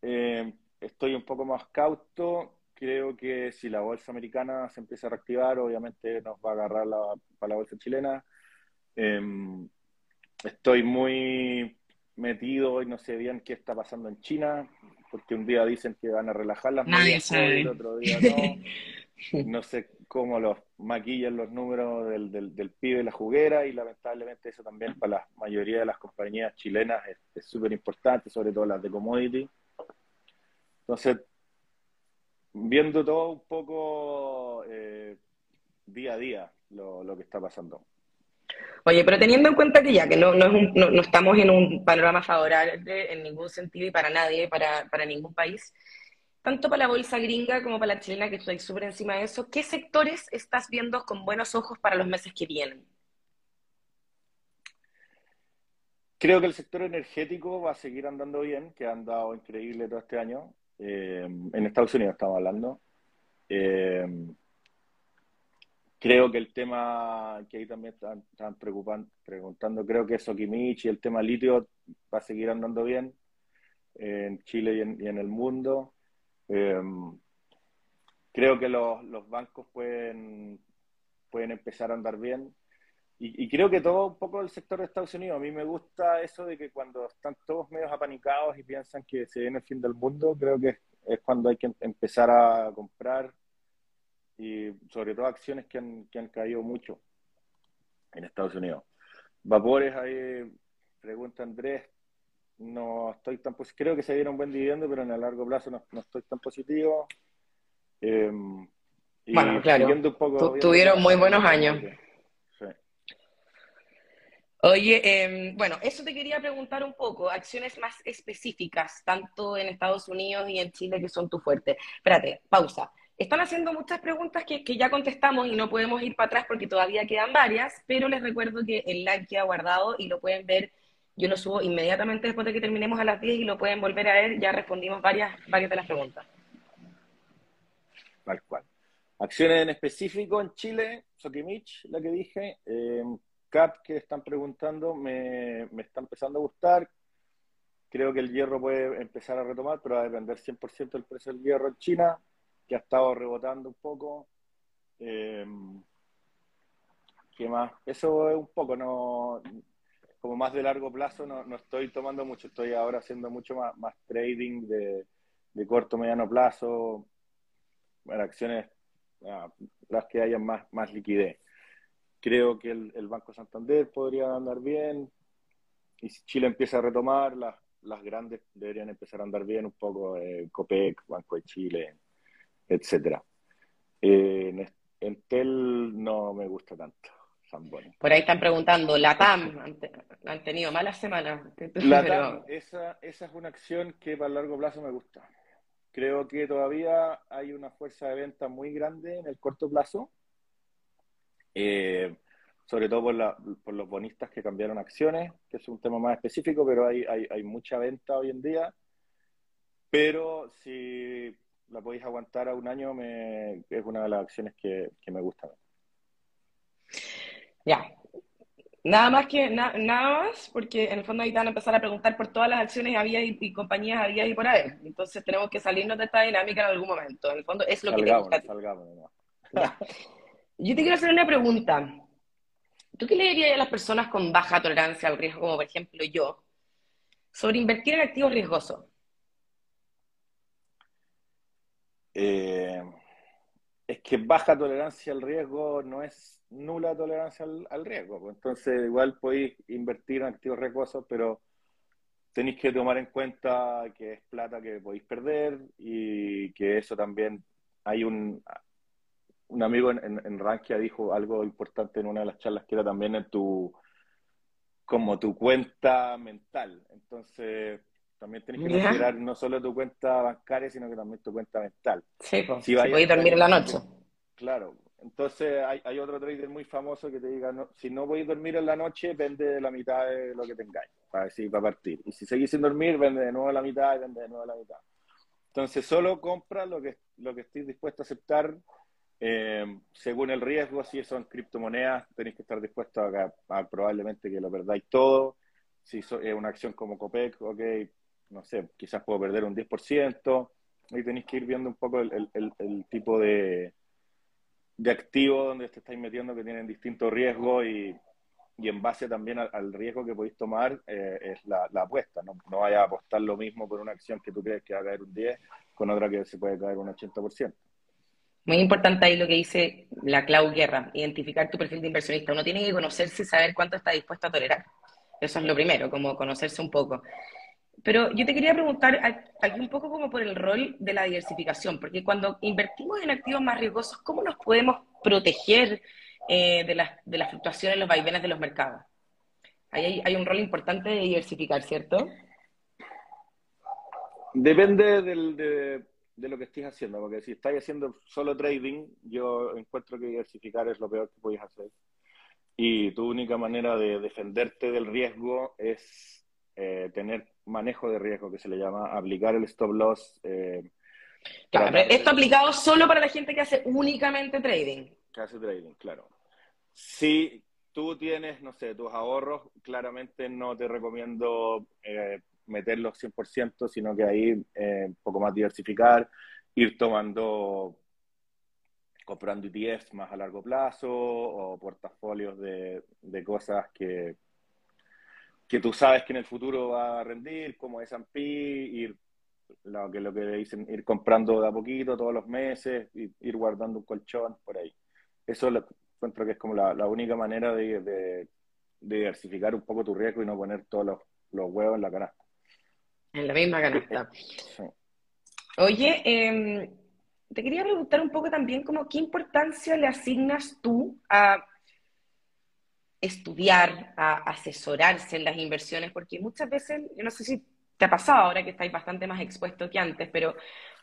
eh, estoy un poco más cauto. Creo que si la bolsa americana se empieza a reactivar, obviamente nos va a agarrar la, para la bolsa chilena. Em, estoy muy metido y no sé bien qué está pasando en China, porque un día dicen que van a relajar las medidas, y otro día no. No sé cómo los maquillan los números del, del, del PIB de la juguera y lamentablemente eso también para la mayoría de las compañías chilenas es súper importante, sobre todo las de commodity. Entonces, viendo todo un poco eh, día a día lo, lo, que está pasando. Oye, pero teniendo en cuenta que ya que no, no, es un, no, estamos en un panorama favorable en ningún sentido y para nadie, para, para ningún país, tanto para la bolsa gringa como para la chilena, que estoy súper encima de eso, ¿qué sectores estás viendo con buenos ojos para los meses que vienen? Creo que el sector energético va a seguir andando bien, que ha andado increíble todo este año. Eh, en Estados Unidos estamos hablando. Eh, creo que el tema que ahí también están, están preguntando, creo que Sokimich y el tema litio va a seguir andando bien en Chile y en el mundo. Em, creo que los, bancos pueden, pueden empezar a andar bien. Y, creo que todo un poco el sector de Estados Unidos. A mí me gusta eso de que cuando están todos medios apanicados y piensan que se viene el fin del mundo, creo que es, cuando hay que empezar a comprar y sobre todo acciones que han, que han caído mucho en Estados Unidos. Vapores, ahí pregunta Andrés, no estoy tan creo que se un buen dividendo, pero en el largo plazo no, estoy tan positivo. Em, bueno, claro, tuvieron muy buenos años. Oye, em, bueno, eso te quería preguntar un poco, acciones más específicas, tanto en Estados Unidos y en Chile, que son tu fuerte. Espérate, pausa. Están haciendo muchas preguntas que, que, ya contestamos y no podemos ir para atrás porque todavía quedan varias, pero les recuerdo que el like queda guardado y lo pueden ver yo lo subo inmediatamente después de que terminemos a las 10 y lo pueden volver a ver. Ya respondimos varias, varias de las preguntas. Tal cual. Acciones en específico en Chile, Sokimich, la que dije. Eh, CAP que están preguntando, me, me está empezando a gustar. Creo que el hierro puede empezar a retomar, pero va a depender 100% del precio del hierro en China, que ha estado rebotando un poco. Eh, ¿Qué más? Eso es un poco, no como más de largo plazo no, no estoy tomando mucho, estoy ahora haciendo mucho más, más trading de, de corto, mediano plazo, bueno, acciones, ah, las que hayan más, más liquidez. Creo que el, el, Banco Santander podría andar bien, y si Chile empieza a retomar, las, las grandes deberían empezar a andar bien, un poco eh, COPEC, Banco de Chile, etcétera. Eh, Entel no me gusta tanto. Por ahí están preguntando, la TAM, han, tenido malas semanas. La TAM, esa, esa es una acción que para el largo plazo me gusta. Creo que todavía hay una fuerza de venta muy grande en el corto plazo, eh, sobre todo por, por, los bonistas que cambiaron acciones, que es un tema más específico, pero hay, hay, hay mucha venta hoy en día. Pero si la podéis aguantar a un año, me, es una de las acciones que, que me gustan. Ya. Nada más que nada más, porque en el fondo ahí van a empezar a preguntar por todas las acciones había y, compañías había y por ahí. Entonces tenemos que salirnos de esta dinámica en algún momento. En el fondo es lo que te gusta. Yo te quiero hacer una pregunta. ¿Tú qué le dirías a las personas con baja tolerancia al riesgo, como por ejemplo yo, sobre invertir en activos riesgosos? Eh, es que baja tolerancia al riesgo no es nula tolerancia al, riesgo. Pues. Entonces, igual podéis invertir en activos riesgosos, pero tenéis que tomar en cuenta que es plata que podéis perder y que eso también hay un, un amigo en, en, Rankia dijo algo importante en una de las charlas que era también en tu como tu cuenta mental. Entonces, también tenéis que considerar no solo tu cuenta bancaria, sino que también tu cuenta mental. Sí, pues, si, podéis dormir en la noche. Claro, entonces hay, hay, otro trader muy famoso que te diga, no, si no podéis dormir en la noche, vende la mitad de lo que tengáis, para, decir, para partir. Y si seguís sin dormir, vende de nuevo la mitad y vende de nuevo la mitad. Entonces solo compra lo que, lo que estéis dispuesto a aceptar eh, según el riesgo. Si son criptomonedas, tenéis que estar dispuestos a, probablemente que lo perdáis todo. Si es una acción como Copec, ok, no sé, quizás puedo perder un 10%. Y tenéis que ir viendo un poco el, el, tipo de de activos donde te estáis metiendo que tienen distintos riesgos y, y en base también al, riesgo que podéis tomar eh, es la, apuesta. ¿no? no vaya a apostar lo mismo por una acción que tú crees que va a caer un 10 con otra que se puede caer un 80%. Muy importante ahí lo que dice la Clau Guerra, identificar tu perfil de inversionista. Uno tiene que conocerse y saber cuánto está dispuesto a tolerar. Eso es lo primero, como conocerse un poco. Pero yo te quería preguntar aquí un poco como por el rol de la diversificación, porque cuando invertimos en activos más riesgosos, ¿cómo nos podemos proteger eh, de, las, de las fluctuaciones, los vaivenes de los mercados? Hay, un rol importante de diversificar, ¿cierto? Depende de, lo que estés haciendo, porque si estáis haciendo solo trading, yo encuentro que diversificar es lo peor que podéis hacer. Y tu única manera de defenderte del riesgo es eh, tener manejo de riesgo, que se le llama, aplicar el stop loss. Eh, claro, esto aplicado solo para la gente que hace únicamente trading. Que hace trading, claro. Si tú tienes, no sé, tus ahorros, claramente no te recomiendo eh, meterlos 100%, sino que ahí eh, un poco más diversificar, ir tomando, comprando ETFs más a largo plazo o portafolios de, de cosas que, que tú sabes que en el futuro va a rendir, como S&P, ir lo que lo que dicen, ir comprando de a poquito todos los meses, ir, guardando un colchón por ahí. Eso lo encuentro que es como la, única manera de, diversificar un poco tu riesgo y no poner todos los, huevos en la canasta. En la misma canasta. Oye, em, te quería preguntar un poco también como qué importancia le asignas tú a estudiar, a asesorarse en las inversiones, porque muchas veces, yo no sé si te ha pasado ahora que estáis bastante más expuesto que antes, pero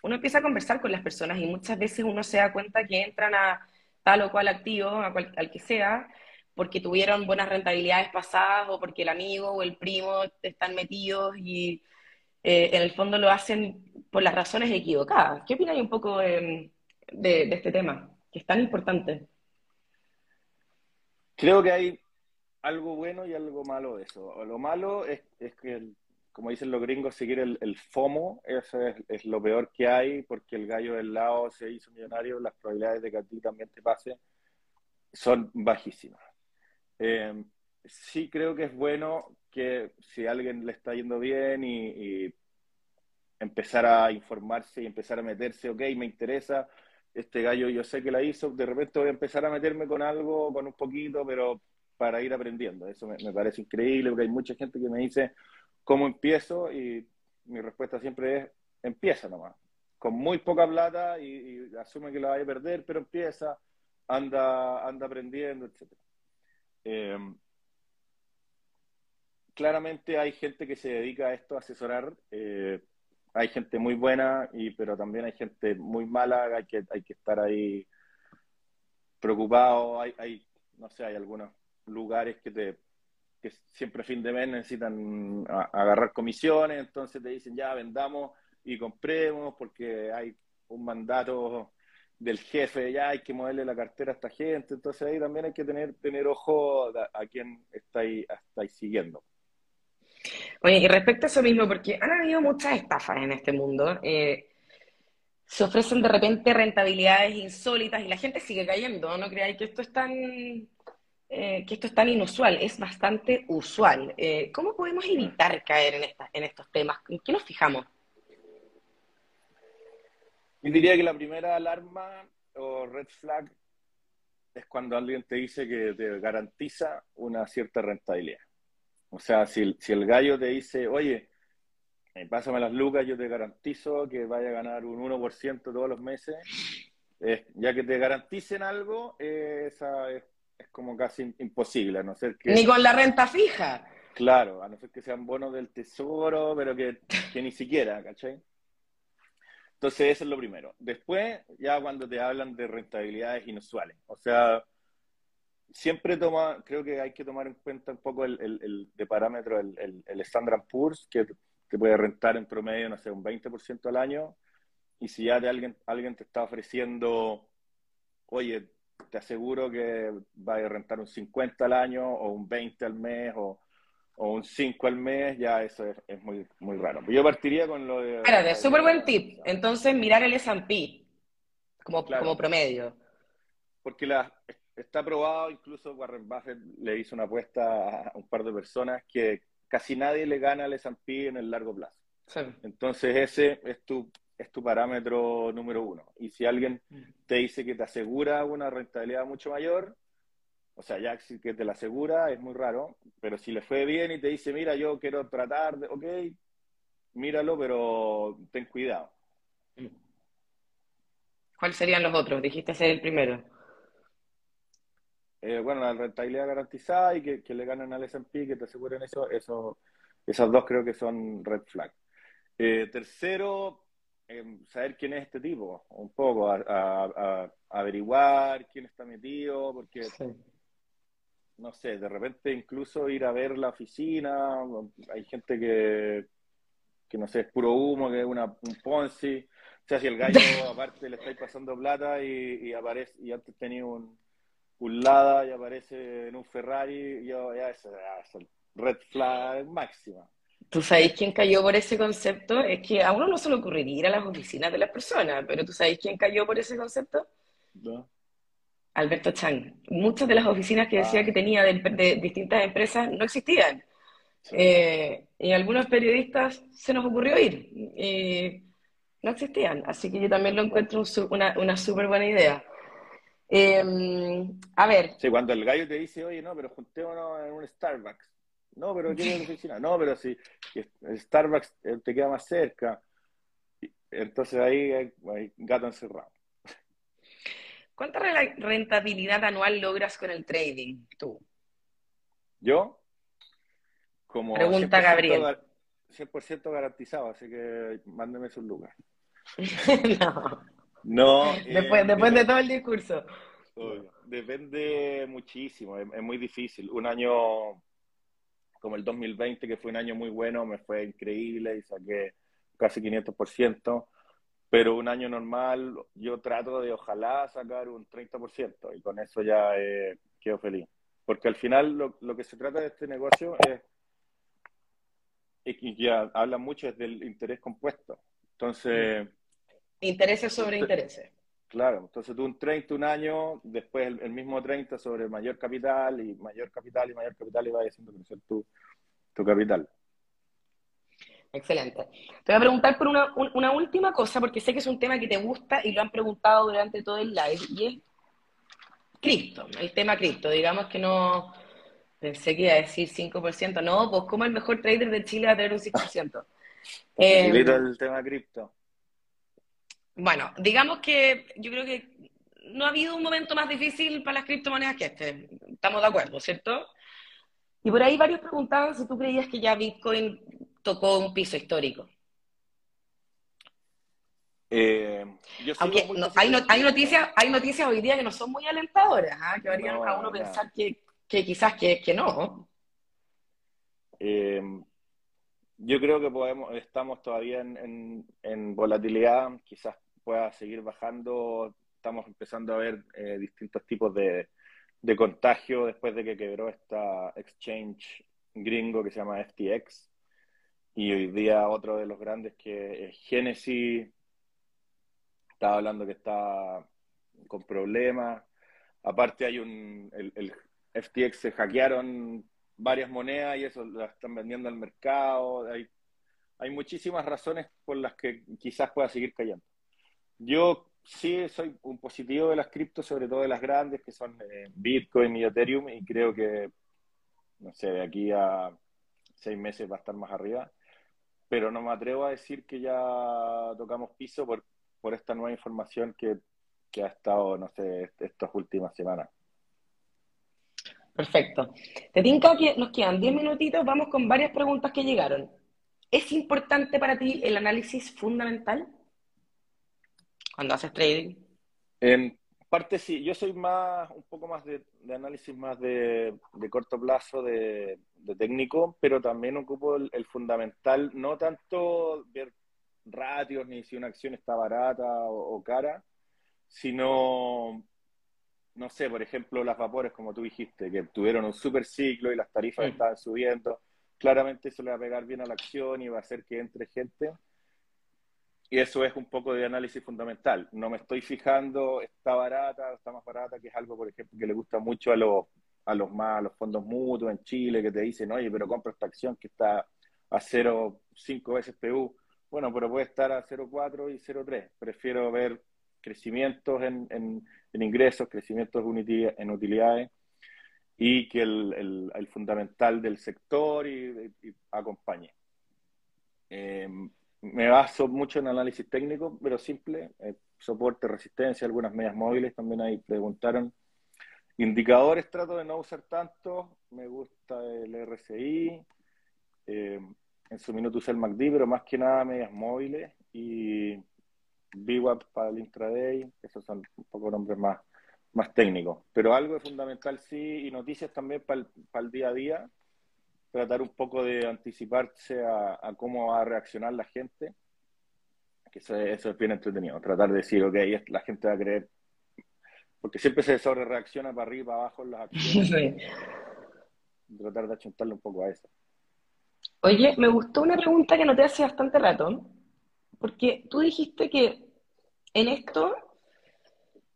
uno empieza a conversar con las personas y muchas veces uno se da cuenta que entran a tal o cual activo, a al que sea, porque tuvieron buenas rentabilidades pasadas o porque el amigo o el primo están metidos y eh, en el fondo lo hacen por las razones equivocadas. ¿Qué opináis un poco de, de este tema, que es tan importante? Creo que hay algo bueno y algo malo de eso. Lo malo es, es que, como dicen los gringos, seguir el, el FOMO, eso es, lo peor que hay, porque el gallo del lado se hizo millonario, las probabilidades de que a ti también te pase son bajísimas. Eh, sí creo que es bueno que si a alguien le está yendo bien y, y, empezar a informarse y empezar a meterse, ok, me interesa, este gallo yo sé que la hizo, de repente voy a empezar a meterme con algo, con un poquito, pero para ir aprendiendo. Eso me, parece increíble porque hay mucha gente que me dice cómo empiezo y mi respuesta siempre es empieza nomás. Con muy poca plata y, asume que la vaya a perder, pero empieza. anda, anda aprendiendo, etc. Em, claramente hay gente que se dedica a esto, a asesorar. Eh, hay gente muy buena, y, pero también hay gente muy mala, hay que, hay que estar ahí preocupado. Hay, hay, no sé, hay algunos lugares que te que siempre a fin de mes necesitan agarrar comisiones, entonces te dicen ya vendamos y compremos porque hay un mandato del jefe, ya hay que moverle la cartera a esta gente, entonces ahí también hay que tener, tener ojo a, a quién estáis, estáis siguiendo. Oye, y respecto a eso mismo, porque han habido muchas estafas en este mundo, eh, se ofrecen de repente rentabilidades insólitas y la gente sigue cayendo, no creáis que esto es tan, eh, que esto es tan inusual, es bastante usual. Eh, ¿Cómo podemos evitar caer en, en estos temas? ¿En qué nos fijamos? Yo diría que la primera alarma o red flag es cuando alguien te dice que te garantiza una cierta rentabilidad. O sea, si, si el gallo te dice, oye, eh, pásame las lucas, yo te garantizo que vaya a ganar un 1% todos los meses, ya que te garanticen algo, esa es, como casi imposible, a no ser que... Ni con la renta fija. Claro, a no ser que sean bonos del tesoro, pero que, que ni siquiera, ¿cachai? Entonces, eso es lo primero. Después, ya cuando te hablan de rentabilidades inusuales, o sea, siempre toma, creo que hay que tomar en cuenta un poco el, el, de parámetro, el, el, Standard Poor's, que te puede rentar en promedio, no sé, un 20% al año, y si ya de alguien, alguien te está ofreciendo, oye, te aseguro que va a rentar un 50 al año, o un 20 al mes, o, un 5 al mes, ya eso es, muy, muy raro. Yo partiría con lo de... Espérate, súper buen tip. Entonces, mirar el S&P como, como promedio. Porque la, está probado, incluso Warren Buffett le hizo una apuesta a un par de personas que casi nadie le gana al S&P en el largo plazo. Entonces ese es tu, es tu parámetro número uno. Y si alguien te dice que te asegura una rentabilidad mucho mayor, o sea, ya que te la asegura es muy raro, pero si le fue bien y te dice, mira, yo quiero tratar de, ok, míralo, pero ten cuidado. ¿Cuáles serían los otros? Dijiste ser el primero. Eh, bueno, la rentabilidad garantizada y que, le ganen al S&P, que te aseguren eso, eso, esas dos creo que son red flag. Eh, tercero, em, saber quién es este tipo, un poco, a, averiguar quién está metido, porque, no sé, de repente incluso ir a ver la oficina, hay gente que, que no sé, es puro humo, que es una, un Ponzi, o sea, si el gallo aparte le estáis pasando plata y, aparece, y antes tenía un Lada y aparece en un Ferrari, yo ya es, red flag máxima. ¿Tú sabes quién cayó por ese concepto? Es que a uno no se le ocurriría ir a las oficinas de las personas, pero ¿tú sabes quién cayó por ese concepto? No. Alberto Chang. Muchas de las oficinas que decía ah. que tenía de, distintas empresas no existían. Eh, y algunos periodistas se nos ocurrió ir. y no existían. Así que yo también lo encuentro una, una súper buena idea. Em, a ver. Sí, cuando el gallo te dice, oye, no, pero juntémonos en un Starbucks. No, pero ¿qué es la oficina? No, pero si Starbucks eh, te queda más cerca. Entonces ahí hay, gato encerrado. ¿Cuánta rentabilidad anual logras con el trading tú? ¿Yo? Como Pregunta Gabriel. 100% garantizado, así que mándeme su lugar. no. No. después, después de todo el discurso. Depende muchísimo, es, muy difícil. Un año como el 2020, que fue un año muy bueno, me fue increíble y saqué casi 500%, pero un año normal yo trato de ojalá sacar un 30% y con eso ya eh, quedo feliz. Porque al final lo, lo, que se trata de este negocio es, y ya hablan mucho, es del interés compuesto. Entonces... Intereses sobre intereses. Claro, entonces tú un 30 un año, después el, mismo 30 sobre mayor capital y mayor capital y mayor capital y va haciendo crecer tu, tu capital. Excelente. Te voy a preguntar por una, una, última cosa, porque sé que es un tema que te gusta y lo han preguntado durante todo el live, y es cripto, el tema cripto. Digamos que no, pensé que iba a decir 5%, no, pues como el mejor trader de Chile va a tener un 5%. eh, el tema cripto. Bueno, digamos que yo creo que no ha habido un momento más difícil para las criptomonedas que este. Estamos de acuerdo, ¿cierto? Y por ahí varios preguntaban si tú creías que ya Bitcoin tocó un piso histórico. Eh, Aunque hay, noticias, hay noticias hoy día que no son muy alentadoras, ¿ah? que harían a uno pensar que, quizás que, que no. Eh, yo creo que podemos, estamos todavía en, en, volatilidad, quizás pueda seguir bajando. Estamos empezando a ver eh, distintos tipos de, de contagio después de que quebró esta exchange gringo que se llama FTX. Y hoy día otro de los grandes que es Genesis estaba hablando que está con problemas. Aparte hay un, el, el, FTX se hackearon varias monedas y eso las están vendiendo al mercado. Hay, hay muchísimas razones por las que quizás pueda seguir cayendo. Yo sí soy un positivo de las criptos, sobre todo de las grandes, que son eh, Bitcoin y Ethereum, y creo que, no sé, de aquí a seis meses va a estar más arriba. Pero no me atrevo a decir que ya tocamos piso por, por esta nueva información que, ha estado, no sé, estas últimas semanas. Perfecto. Te tinca que nos quedan 10 minutitos, vamos con varias preguntas que llegaron. ¿Es importante para ti el análisis fundamental cuando haces trading? En parte sí, yo soy más, un poco más de, análisis más de, corto plazo, de, técnico, pero también ocupo el, el, fundamental, no tanto ver ratios, ni si una acción está barata o, cara, sino, no sé, por ejemplo, las vapores, como tú dijiste, que tuvieron un super ciclo y las tarifas estaban subiendo. Claramente eso le va a pegar bien a la acción y va a hacer que entre gente. Y eso es un poco de análisis fundamental. No me estoy fijando, está barata, está más barata, que es algo, por ejemplo, que le gusta mucho a los, a los más, a los fondos mutuos en Chile, que te dicen, oye, pero compra esta acción que está a 0,5 veces PU. Bueno, pero puede estar a 0,4 y 0,3. Prefiero ver crecimientos en, en, ingresos, crecimientos en utilidades y que el, el, fundamental del sector y, acompañe. Em, me baso mucho en análisis técnico, pero simple, eh, soporte, resistencia, algunas medias móviles también ahí preguntaron. Indicadores trato de no usar tanto, me gusta el RSI, eh, en su minuto usé el MACD, pero más que nada medias móviles y VWAP para el intraday, esos son un poco nombres más, más técnicos. Pero algo de fundamental sí, y noticias también para el, para el día a día, tratar un poco de anticiparse a, cómo va a reaccionar la gente, que eso, es bien entretenido, tratar de decir, ok, la gente va a creer, porque siempre se sobre reacciona para arriba, para abajo en las acciones. Tratar de achuntarle un poco a eso. Oye, me gustó una pregunta que noté hace bastante rato, porque tú dijiste que en esto,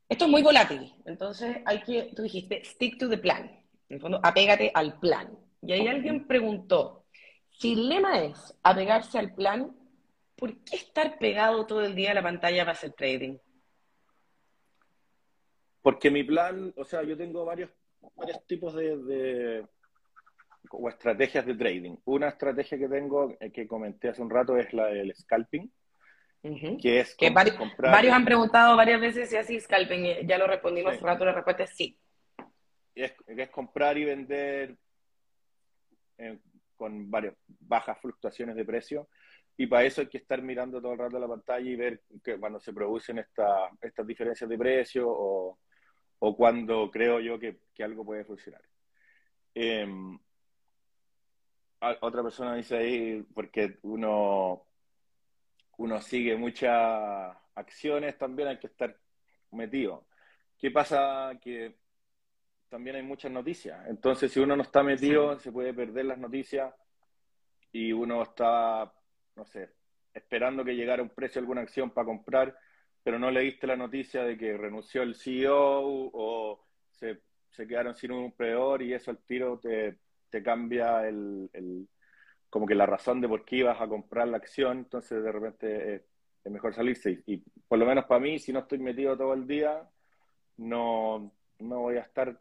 esto es muy volátil, entonces hay que, tú dijiste, stick to the plan, en el fondo, apégate al plan. Y ahí alguien preguntó, si el lema es apegarse al plan, ¿por qué estar pegado todo el día a la pantalla para hacer trading? Porque mi plan, o sea, yo tengo varios, varios tipos de o estrategias de trading. Una estrategia que tengo, eh, que comenté hace un rato, es la del scalping, que es que varios, han preguntado varias veces si así scalping, ya lo respondimos hace un rato, la respuesta es sí. Es, es comprar y vender eh, con varias bajas fluctuaciones de precio. Y para eso hay que estar mirando todo el rato la pantalla y ver que cuando se producen esta, estas diferencias de precio o, o cuando creo yo que, que algo puede funcionar. Eh, otra persona dice ahí, porque uno, uno sigue muchas acciones, también hay que estar metido. ¿Qué pasa? Que también hay muchas noticias. Entonces, si uno no está metido, se puede perder las noticias y uno está, no sé, esperando que llegara un precio alguna acción para comprar, pero no leíste la noticia de que renunció el CEO o se, se quedaron sin un proveedor y eso al tiro te, te cambia el, como que la razón de por qué ibas a comprar la acción, entonces de repente es, mejor salirse. Y, por lo menos para mí, si no estoy metido todo el día, no, no voy a estar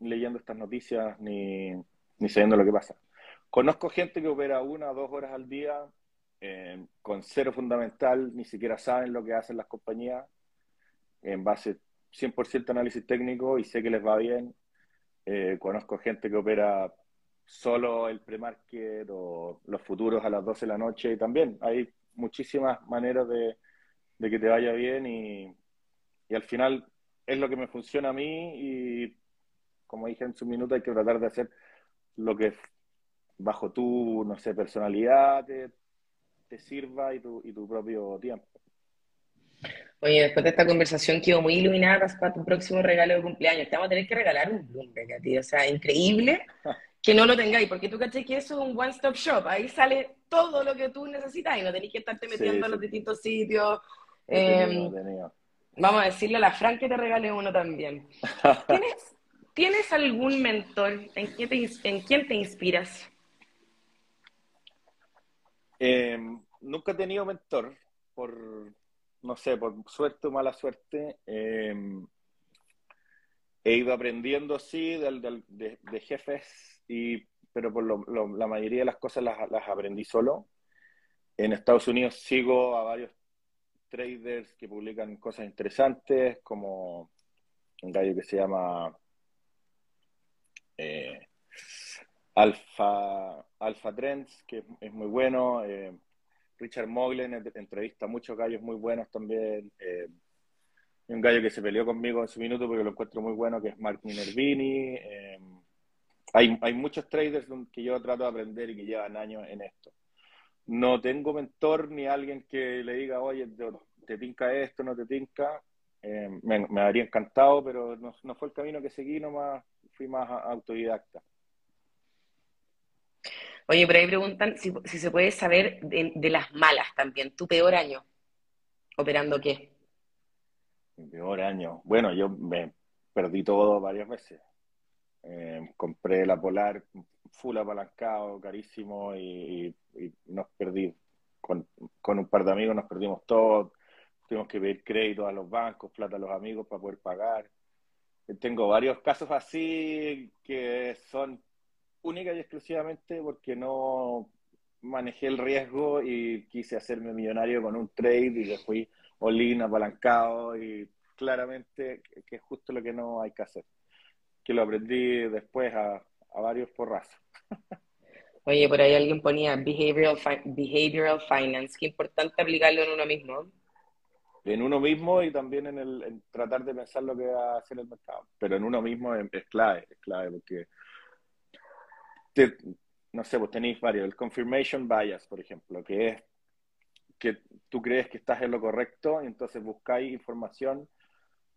leyendo estas noticias ni, ni sabiendo lo que pasa. Conozco gente que opera una o dos horas al día eh, con cero fundamental, ni siquiera saben lo que hacen las compañías, en base 100% análisis técnico y sé que les va bien. Eh, conozco gente que opera solo el pre-market o los futuros a las 12 de la noche y también hay muchísimas maneras de, que te vaya bien y, y, al final es lo que me funciona a mí y como dije en su minuto hay que tratar de hacer lo que bajo tu, no sé, personalidad te, te sirva y tu, y tu propio tiempo. Oye, después de esta conversación quedo muy iluminada para tu próximo regalo de cumpleaños. Te vamos a tener que regalar un Bloomberg a ti. O sea, increíble que no lo tengáis, porque tú caché que eso es un one-stop shop. Ahí sale todo lo que tú necesitas y no tenés que estarte metiendo en los distintos sitios. Em, vamos a decirle a la Fran que te regale uno también. ¿Tienes, ¿Tienes algún mentor? ¿En quién te, inspiras? Em, nunca he tenido mentor, por, no sé, por suerte o mala suerte. Em, he ido aprendiendo, sí, de, jefes, y, pero por la mayoría de las cosas las, aprendí solo. En Estados Unidos sigo a varios traders que publican cosas interesantes, como un gallo que se llama eh, Alpha Trends, que es, muy bueno. Eh, Richard Moglen entrevista a muchos gallos muy buenos también. Eh, un gallo que se peleó conmigo en su minuto porque lo encuentro muy bueno, que es Mark Minervini. Eh, hay, hay muchos traders que yo trato de aprender y que llevan años en esto. No tengo mentor ni alguien que le diga, oye, te tinca esto, no te tinca. me, me habría encantado, pero no, fue el camino que seguí, nomás fui más autodidacta. Oye, por ahí preguntan si, se puede saber de, las malas también. ¿Tu peor año? ¿Operando qué? Mi peor año. Bueno, yo me perdí todo varias veces. Eh, compré la Polar full apalancado, carísimo, y, nos perdí. Con, con, un par de amigos nos perdimos todo. Tuvimos que pedir crédito a los bancos, plata a los amigos para poder pagar. Tengo varios casos así que son única y exclusivamente porque no manejé el riesgo y quise hacerme millonario con un trade y le fui all apalancado y claramente que es justo lo que no hay que hacer. Que lo aprendí después a, varios porrazos. Oye, por ahí alguien ponía behavioral, behavioral finance. Qué importante aplicarlo en uno mismo. En uno mismo y también en, el, tratar de pensar lo que va a hacer el mercado. Pero en uno mismo es, es clave, es clave porque no sé, vos tenéis varios, el confirmation bias, por ejemplo, que es que tú crees que estás en lo correcto y entonces buscáis información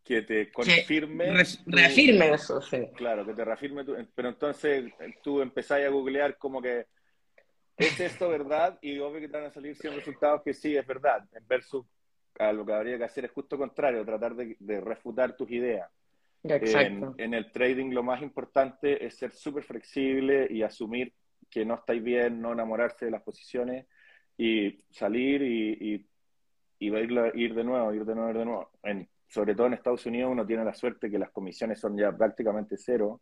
que te confirme. reafirme eso, sí. Claro, que te reafirme, pero entonces tú empezáis a googlear como que ¿es esto verdad? Y obvio que te van a salir 100 resultados que sí, es verdad, versus a lo que habría que hacer es justo contrario, tratar de, de refutar tus ideas. En, el trading lo más importante es ser súper flexible y asumir que no estáis bien, no enamorarse de las posiciones y salir y, ir, de nuevo, ir de nuevo, ir de nuevo. sobre todo en Estados Unidos uno tiene la suerte que las comisiones son ya prácticamente cero.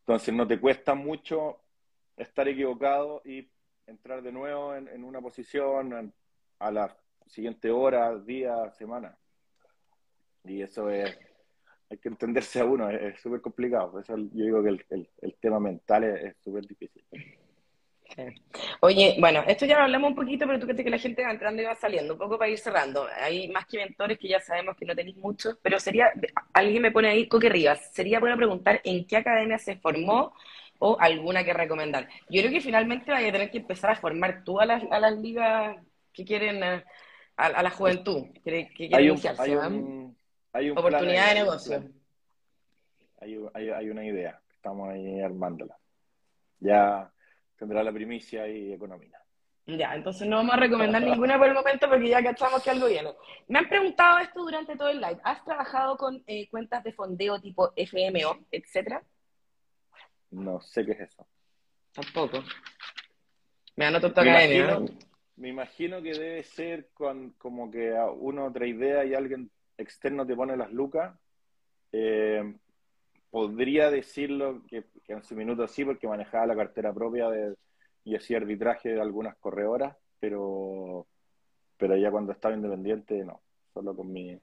Entonces no te cuesta mucho estar equivocado y entrar de nuevo en, en una posición a la siguiente hora, día, semana. Y eso es hay que entenderse a uno, es súper complicado. eso yo digo que el, el, tema mental es súper difícil. Oye, bueno, esto ya lo hablamos un poquito, pero tú crees que la gente va entrando y va saliendo, un poco para ir cerrando. Hay más que mentores que ya sabemos que no tenéis muchos, pero sería, alguien me pone ahí, Coque Rivas, sería bueno preguntar en qué academia se formó o alguna que recomendar. Yo creo que finalmente vaya a tener que empezar a formar tú a las, a las ligas que quieren, a, a la juventud, que, que quieren iniciarse. Hay Oportunidad de negocio. Hay, una idea, estamos ahí armándola. Ya tendrá la primicia y economía. Ya, entonces no vamos a recomendar ninguna por el momento porque ya cachamos que algo viene. Me han preguntado esto durante todo el live. ¿Has trabajado con eh, cuentas de fondeo tipo FMO, etcétera? No sé qué es eso. Tampoco. Me anoto tu academia. Me imagino que debe ser con, como que uno otra idea y alguien externo te pone las lucas, eh, podría decirlo que, en su minuto sí, porque manejaba la cartera propia de, y hacía arbitraje de algunas corredoras, pero, pero ya cuando estaba independiente, no, solo con mi,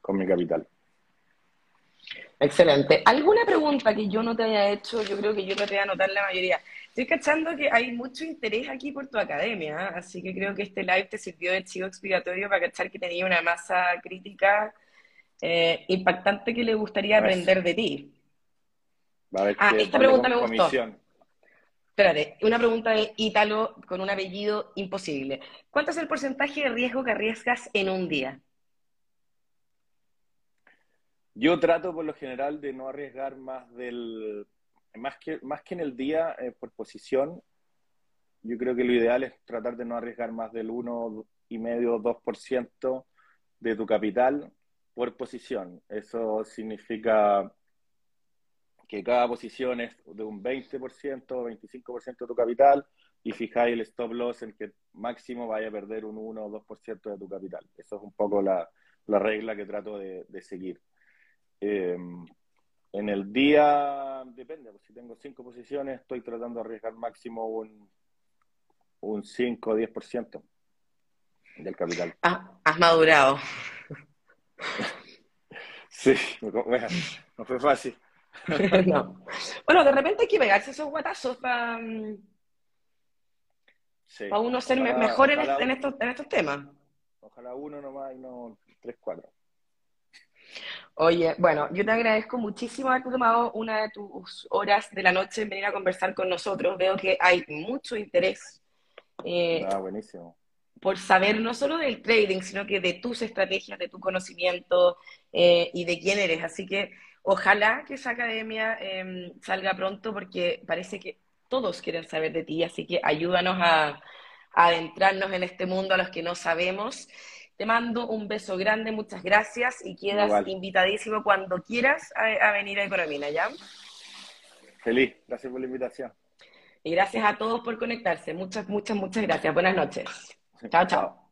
con mi capital. Excelente. ¿Alguna pregunta que yo no te haya hecho? Yo creo que yo te voy a anotar la mayoría. Estoy cachando que hay mucho interés aquí por tu academia, así que creo que este live te sirvió de chivo expiatorio para cachar que tenía una masa crítica eh, impactante que le gustaría aprender de ti. ah, esta pregunta me gustó. Espérate, una pregunta de Ítalo con un apellido imposible. ¿Cuánto es el porcentaje de riesgo que arriesgas en un día? Yo trato por lo general de no arriesgar más del, más que, más que en el día eh, por posición, yo creo que lo ideal es tratar de no arriesgar más del 1,5 o 2% de tu capital por posición. Eso significa que cada posición es de un 20% o 25% de tu capital y fijáis el stop loss en que máximo vaya a perder un 1 o 2% de tu capital. Eso es un poco la, regla que trato de seguir. Eh, en el día, depende, pues si tengo cinco posiciones, estoy tratando de arriesgar máximo un, un 5 o 10% del capital. Ah, has madurado. sí, bueno, no fue fácil. no. Bueno, de repente hay que pegarse esos guatazos para uno ser mejor en, en, estos, en estos temas. Ojalá uno nomás y no tres, cuatro. Oye, bueno, yo te agradezco muchísimo haber tomado una de tus horas de la noche en venir a conversar con nosotros. Veo que hay mucho interés. Eh, ah, buenísimo. Por saber no solo del trading, sino que de tus estrategias, de tu conocimiento eh, y de quién eres. Así que ojalá que esa academia em, salga pronto porque parece que todos quieren saber de ti. Así que ayúdanos a, a adentrarnos en este mundo a los que no sabemos. Te mando un beso grande, muchas gracias y quedas invitadísimo cuando quieras a, venir a Economina, ¿ya? Feliz, gracias por la invitación. Y gracias a todos por conectarse. Muchas, muchas, muchas gracias. Buenas noches. Chao, chao.